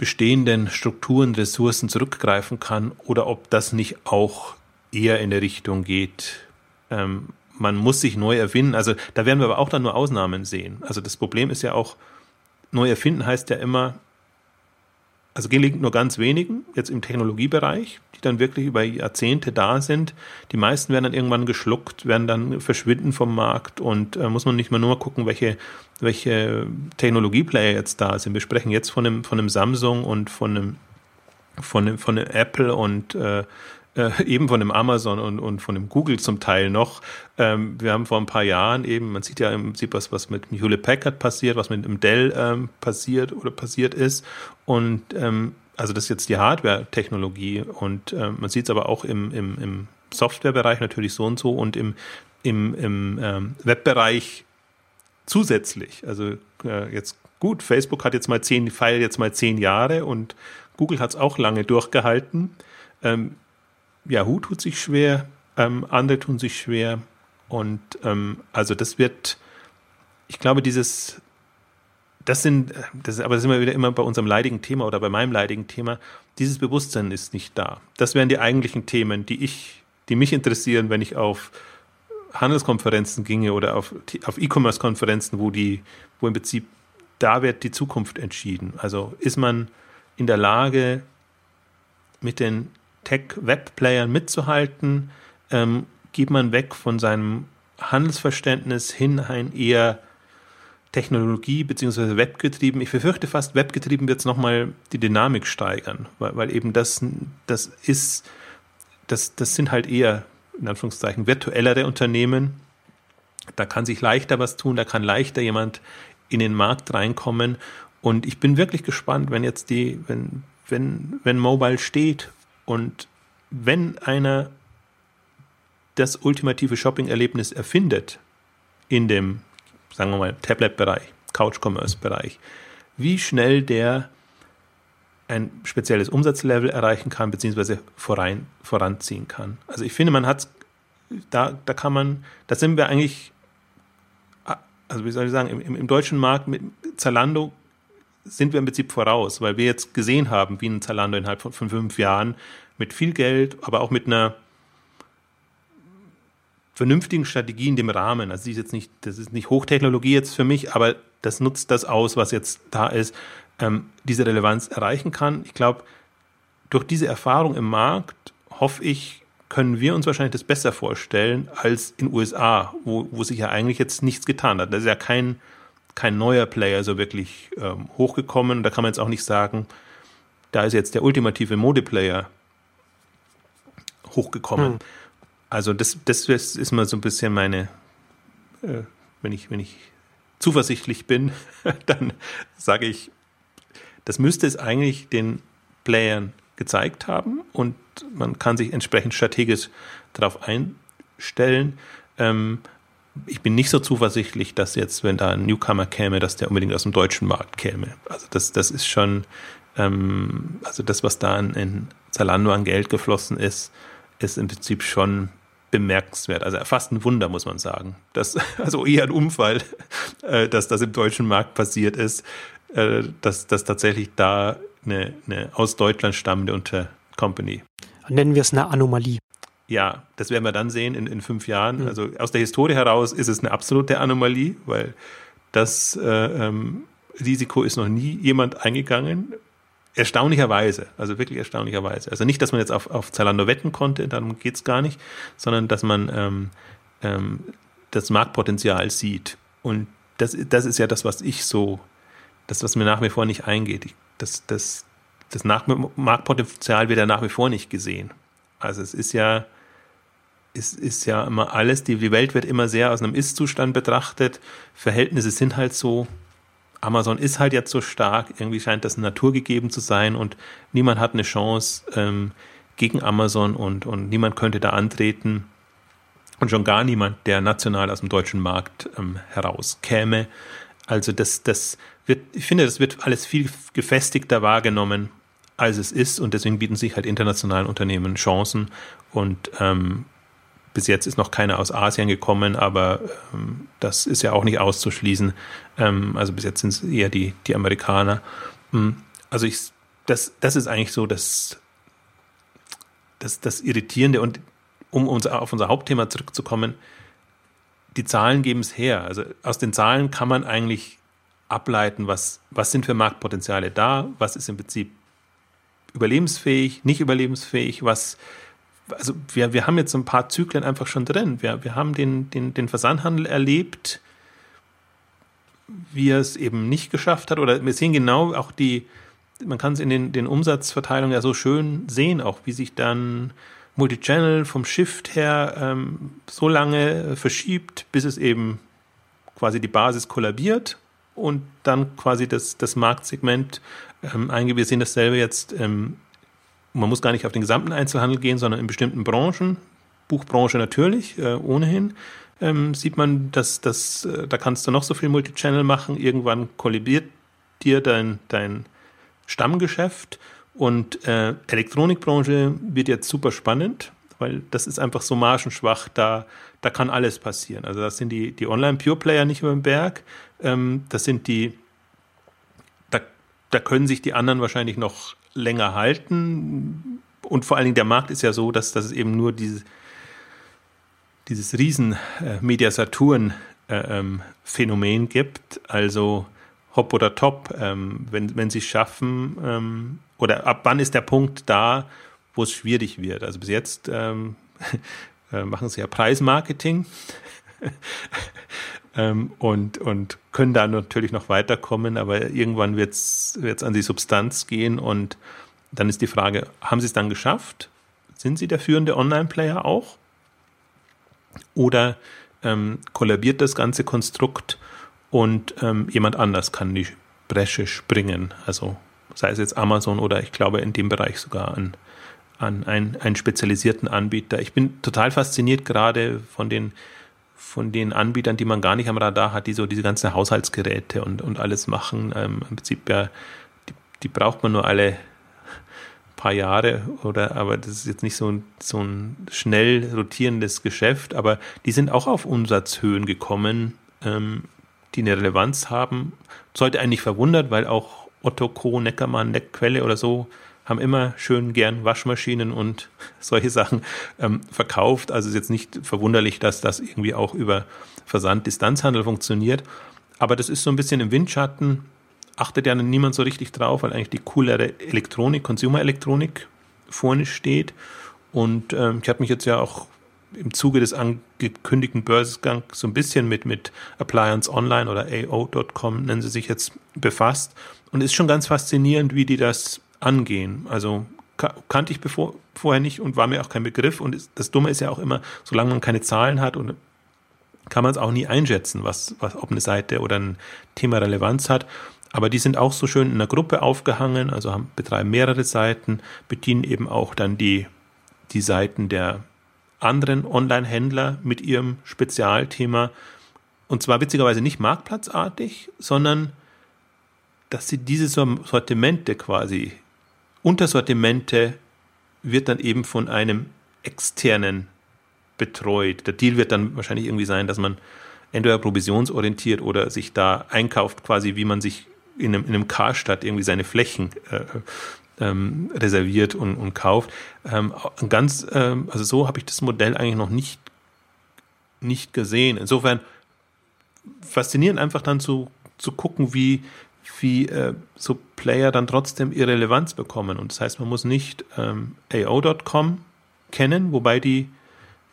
bestehenden Strukturen, Ressourcen zurückgreifen kann oder ob das nicht auch eher in der Richtung geht, ähm, man muss sich neu erfinden. Also da werden wir aber auch dann nur Ausnahmen sehen. Also das Problem ist ja auch, neu erfinden heißt ja immer, also gelingt nur ganz wenigen, jetzt im Technologiebereich, die dann wirklich über Jahrzehnte da sind. Die meisten werden dann irgendwann geschluckt, werden dann verschwinden vom Markt und äh, muss man nicht mal nur gucken, welche, welche Technologieplayer jetzt da sind. Wir sprechen jetzt von einem, von einem Samsung und von einem, von einem, von einem Apple und äh, äh, eben von dem Amazon und, und von dem Google zum Teil noch. Ähm, wir haben vor ein paar Jahren eben, man sieht ja im Prinzip was, was mit Hewlett Packard passiert, was mit dem Dell ähm, passiert oder passiert ist. Und ähm, also das ist jetzt die Hardware-Technologie und ähm, man sieht es aber auch im, im, im Softwarebereich natürlich so und so und im, im, im ähm, Webbereich zusätzlich. Also äh, jetzt gut, Facebook hat jetzt mal zehn, feiert jetzt mal zehn Jahre und Google hat es auch lange durchgehalten. Ähm, Yahoo tut sich schwer, ähm, andere tun sich schwer. Und ähm, also das wird, ich glaube, dieses, das sind, das, aber das sind wir wieder immer bei unserem leidigen Thema oder bei meinem leidigen Thema, dieses Bewusstsein ist nicht da. Das wären die eigentlichen Themen, die ich, die mich interessieren, wenn ich auf Handelskonferenzen ginge oder auf, auf E-Commerce-Konferenzen, wo die, wo im Prinzip da wird die Zukunft entschieden. Also ist man in der Lage, mit den Tech-Web-Playern mitzuhalten, ähm, geht man weg von seinem Handelsverständnis hin ein eher Technologie- bzw. Webgetrieben. Ich befürchte fast, Webgetrieben wird es nochmal die Dynamik steigern, weil, weil eben das, das ist, das, das sind halt eher, in Anführungszeichen, virtuellere Unternehmen. Da kann sich leichter was tun, da kann leichter jemand in den Markt reinkommen. Und ich bin wirklich gespannt, wenn jetzt die, wenn, wenn, wenn Mobile steht und wenn einer das ultimative Shopping-Erlebnis erfindet in dem, sagen wir mal, Tablet-Bereich, Couch-Commerce-Bereich, wie schnell der ein spezielles Umsatzlevel erreichen kann, beziehungsweise voran, voranziehen kann. Also ich finde, man hat, da, da kann man, da sind wir eigentlich, also wie soll ich sagen, im, im deutschen Markt mit Zalando sind wir im Prinzip voraus, weil wir jetzt gesehen haben, wie ein Zalando innerhalb von, fünf Jahren mit viel Geld, aber auch mit einer vernünftigen Strategie in dem Rahmen. Also die ist jetzt nicht, das ist nicht Hochtechnologie jetzt für mich, aber das nutzt das aus, was jetzt da ist, ähm, diese Relevanz erreichen kann. Ich glaube, durch diese Erfahrung im Markt hoffe ich, können wir uns wahrscheinlich das besser vorstellen als in USA, wo, wo sich ja eigentlich jetzt nichts getan hat. Da ist ja kein kein neuer Player so wirklich ähm, hochgekommen. Da kann man jetzt auch nicht sagen, da ist jetzt der ultimative Modeplayer hochgekommen. Hm. Also das, das ist mal so ein bisschen meine, äh, wenn ich, wenn ich zuversichtlich bin, dann sage ich, das müsste es eigentlich den Playern gezeigt haben und man kann sich entsprechend strategisch darauf einstellen. Ähm, ich bin nicht so zuversichtlich, dass jetzt, wenn da ein Newcomer käme, dass der unbedingt aus dem deutschen Markt käme. Also das, das ist schon, ähm, also das, was da in, in Zalando an Geld geflossen ist, ist im Prinzip schon bemerkenswert. Also fast ein Wunder, muss man sagen. Das, also eher ein Unfall, äh, dass das im deutschen Markt passiert ist, äh, dass, dass tatsächlich da eine, eine aus Deutschland stammende Untercompany. Nennen wir es eine Anomalie. Ja, das werden wir dann sehen in, in fünf Jahren. Mhm. Also aus der Historie heraus ist es eine absolute Anomalie, weil das äh, ähm, Risiko ist noch nie jemand eingegangen. Erstaunlicherweise, also wirklich erstaunlicherweise. Also nicht, dass man jetzt auf, auf Zalando wetten konnte, darum geht es gar nicht, sondern dass man ähm, ähm, das Marktpotenzial sieht. Und das, das ist ja das, was ich so, das, was mir nach wie vor nicht eingeht. Das, das, das Marktpotenzial wird ja nach wie vor nicht gesehen. Also es ist ja, ist, ist ja immer alles, die, die Welt wird immer sehr aus einem Ist-Zustand betrachtet. Verhältnisse sind halt so. Amazon ist halt jetzt so stark, irgendwie scheint das naturgegeben zu sein und niemand hat eine Chance ähm, gegen Amazon und, und niemand könnte da antreten und schon gar niemand, der national aus dem deutschen Markt ähm, herauskäme. Also das, das wird, ich finde, das wird alles viel gefestigter wahrgenommen, als es ist und deswegen bieten sich halt internationalen Unternehmen Chancen und ähm, bis jetzt ist noch keiner aus Asien gekommen, aber ähm, das ist ja auch nicht auszuschließen. Ähm, also bis jetzt sind es eher die, die Amerikaner. Hm, also ich, das, das ist eigentlich so das, das, das Irritierende. Und um uns auf unser Hauptthema zurückzukommen, die Zahlen geben es her. Also aus den Zahlen kann man eigentlich ableiten, was, was sind für Marktpotenziale da, was ist im Prinzip überlebensfähig, nicht überlebensfähig, was, also wir, wir haben jetzt ein paar Zyklen einfach schon drin. Wir, wir haben den, den, den Versandhandel erlebt, wie er es eben nicht geschafft hat. Oder wir sehen genau auch die, man kann es in den, den Umsatzverteilungen ja so schön sehen, auch wie sich dann Multichannel vom Shift her ähm, so lange verschiebt, bis es eben quasi die Basis kollabiert und dann quasi das, das Marktsegment ähm, eingeht. Wir sehen dasselbe jetzt, ähm, man muss gar nicht auf den gesamten Einzelhandel gehen, sondern in bestimmten Branchen, Buchbranche natürlich, äh, ohnehin, ähm, sieht man, dass das, äh, da kannst du noch so viel Multichannel machen, irgendwann kollabiert dir dein, dein Stammgeschäft. Und äh, Elektronikbranche wird jetzt super spannend, weil das ist einfach so margenschwach, da, da kann alles passieren. Also das sind die, die Online-Pure-Player nicht über den Berg, ähm, das sind die, da können sich die anderen wahrscheinlich noch länger halten. Und vor allen Dingen der Markt ist ja so, dass, dass es eben nur diese, dieses riesen äh, Mediasaturn-Phänomen äh, ähm, gibt, also Hop oder Top, ähm, wenn, wenn sie es schaffen, ähm, oder ab wann ist der Punkt da, wo es schwierig wird? Also bis jetzt ähm, äh, machen sie ja Preismarketing ähm, und, und können da natürlich noch weiterkommen, aber irgendwann wird es an die Substanz gehen und dann ist die Frage, haben sie es dann geschafft? Sind sie der führende Online-Player auch? Oder ähm, kollabiert das ganze Konstrukt und ähm, jemand anders kann die Bresche springen? Also sei es jetzt Amazon oder ich glaube in dem Bereich sogar an, an einen, einen spezialisierten Anbieter. Ich bin total fasziniert gerade von den von den Anbietern, die man gar nicht am Radar hat, die so diese ganzen Haushaltsgeräte und, und alles machen. Ähm, Im Prinzip ja, die, die braucht man nur alle paar Jahre oder aber das ist jetzt nicht so ein, so ein schnell rotierendes Geschäft, aber die sind auch auf Umsatzhöhen gekommen, ähm, die eine Relevanz haben. Sollte eigentlich verwundert, weil auch Otto Co, Neckermann, Neckquelle oder so haben immer schön gern Waschmaschinen und solche Sachen ähm, verkauft. Also ist jetzt nicht verwunderlich, dass das irgendwie auch über Versand-Distanzhandel funktioniert. Aber das ist so ein bisschen im Windschatten achtet ja niemand so richtig drauf, weil eigentlich die coolere Elektronik, Consumer-Elektronik vorne steht. Und ähm, ich habe mich jetzt ja auch im Zuge des angekündigten Börsengangs so ein bisschen mit, mit Appliance Online oder AO.com, nennen sie sich jetzt, befasst. Und ist schon ganz faszinierend, wie die das angehen. Also kannte ich bevor, vorher nicht und war mir auch kein Begriff. Und das Dumme ist ja auch immer, solange man keine Zahlen hat und kann man es auch nie einschätzen, was, was, ob eine Seite oder ein Thema Relevanz hat. Aber die sind auch so schön in einer Gruppe aufgehangen, also haben, betreiben mehrere Seiten, bedienen eben auch dann die, die Seiten der anderen Online-Händler mit ihrem Spezialthema. Und zwar witzigerweise nicht marktplatzartig, sondern dass sie diese Sortimente quasi, Untersortimente wird dann eben von einem externen betreut. Der Deal wird dann wahrscheinlich irgendwie sein, dass man entweder provisionsorientiert oder sich da einkauft, quasi wie man sich in einem, in einem Karstadt irgendwie seine Flächen äh, ähm, reserviert und, und kauft. Ähm, ganz, ähm, also so habe ich das Modell eigentlich noch nicht, nicht gesehen. Insofern faszinierend einfach dann zu, zu gucken, wie, wie äh, so Player dann trotzdem ihre Relevanz bekommen. Und das heißt, man muss nicht ähm, AO.com kennen, wobei die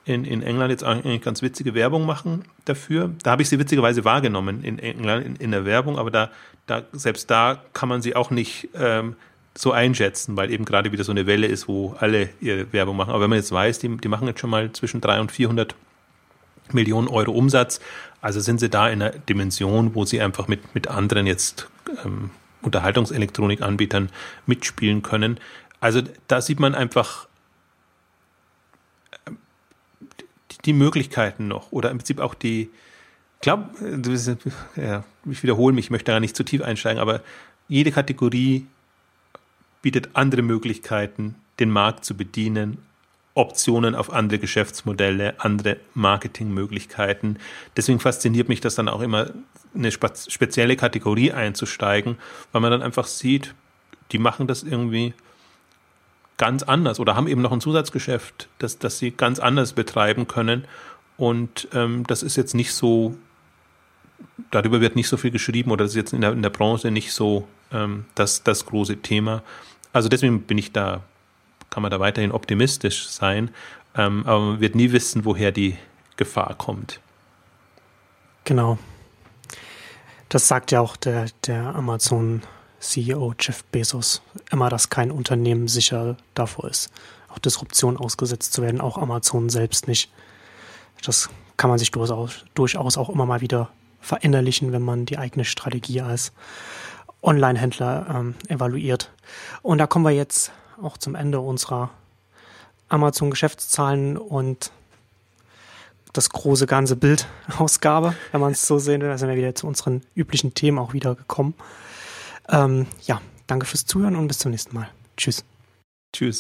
in, in England jetzt eigentlich ganz witzige Werbung machen dafür. Da habe ich sie witzigerweise wahrgenommen in England in, in der Werbung, aber da, da, selbst da kann man sie auch nicht ähm, so einschätzen, weil eben gerade wieder so eine Welle ist, wo alle ihre Werbung machen. Aber wenn man jetzt weiß, die, die machen jetzt schon mal zwischen 300 und 400 Millionen Euro Umsatz, also sind sie da in einer Dimension, wo sie einfach mit, mit anderen jetzt ähm, Unterhaltungselektronikanbietern mitspielen können. Also da sieht man einfach die Möglichkeiten noch oder im Prinzip auch die, ich glaube, ja, ich wiederhole mich, ich möchte da nicht zu tief einsteigen, aber jede Kategorie bietet andere Möglichkeiten, den Markt zu bedienen, Optionen auf andere Geschäftsmodelle, andere Marketingmöglichkeiten. Deswegen fasziniert mich das dann auch immer, eine spezielle Kategorie einzusteigen, weil man dann einfach sieht, die machen das irgendwie ganz anders oder haben eben noch ein Zusatzgeschäft, das, das sie ganz anders betreiben können. Und ähm, das ist jetzt nicht so, darüber wird nicht so viel geschrieben oder das ist jetzt in der, in der Branche nicht so ähm, das, das große Thema. Also deswegen bin ich da, kann man da weiterhin optimistisch sein, ähm, aber man wird nie wissen, woher die Gefahr kommt. Genau. Das sagt ja auch der, der Amazon-CEO Jeff Bezos immer, dass kein Unternehmen sicher davor ist, auch Disruption ausgesetzt zu werden, auch Amazon selbst nicht. Das kann man sich durchaus, durchaus auch immer mal wieder verinnerlichen, wenn man die eigene Strategie als Online-Händler ähm, evaluiert. Und da kommen wir jetzt auch zum Ende unserer Amazon-Geschäftszahlen und das große ganze Bild-Ausgabe, wenn man es so sehen will. Da sind wir wieder zu unseren üblichen Themen auch wieder gekommen. Ähm, ja, danke fürs Zuhören und bis zum nächsten Mal. Tschüss. Tschüss.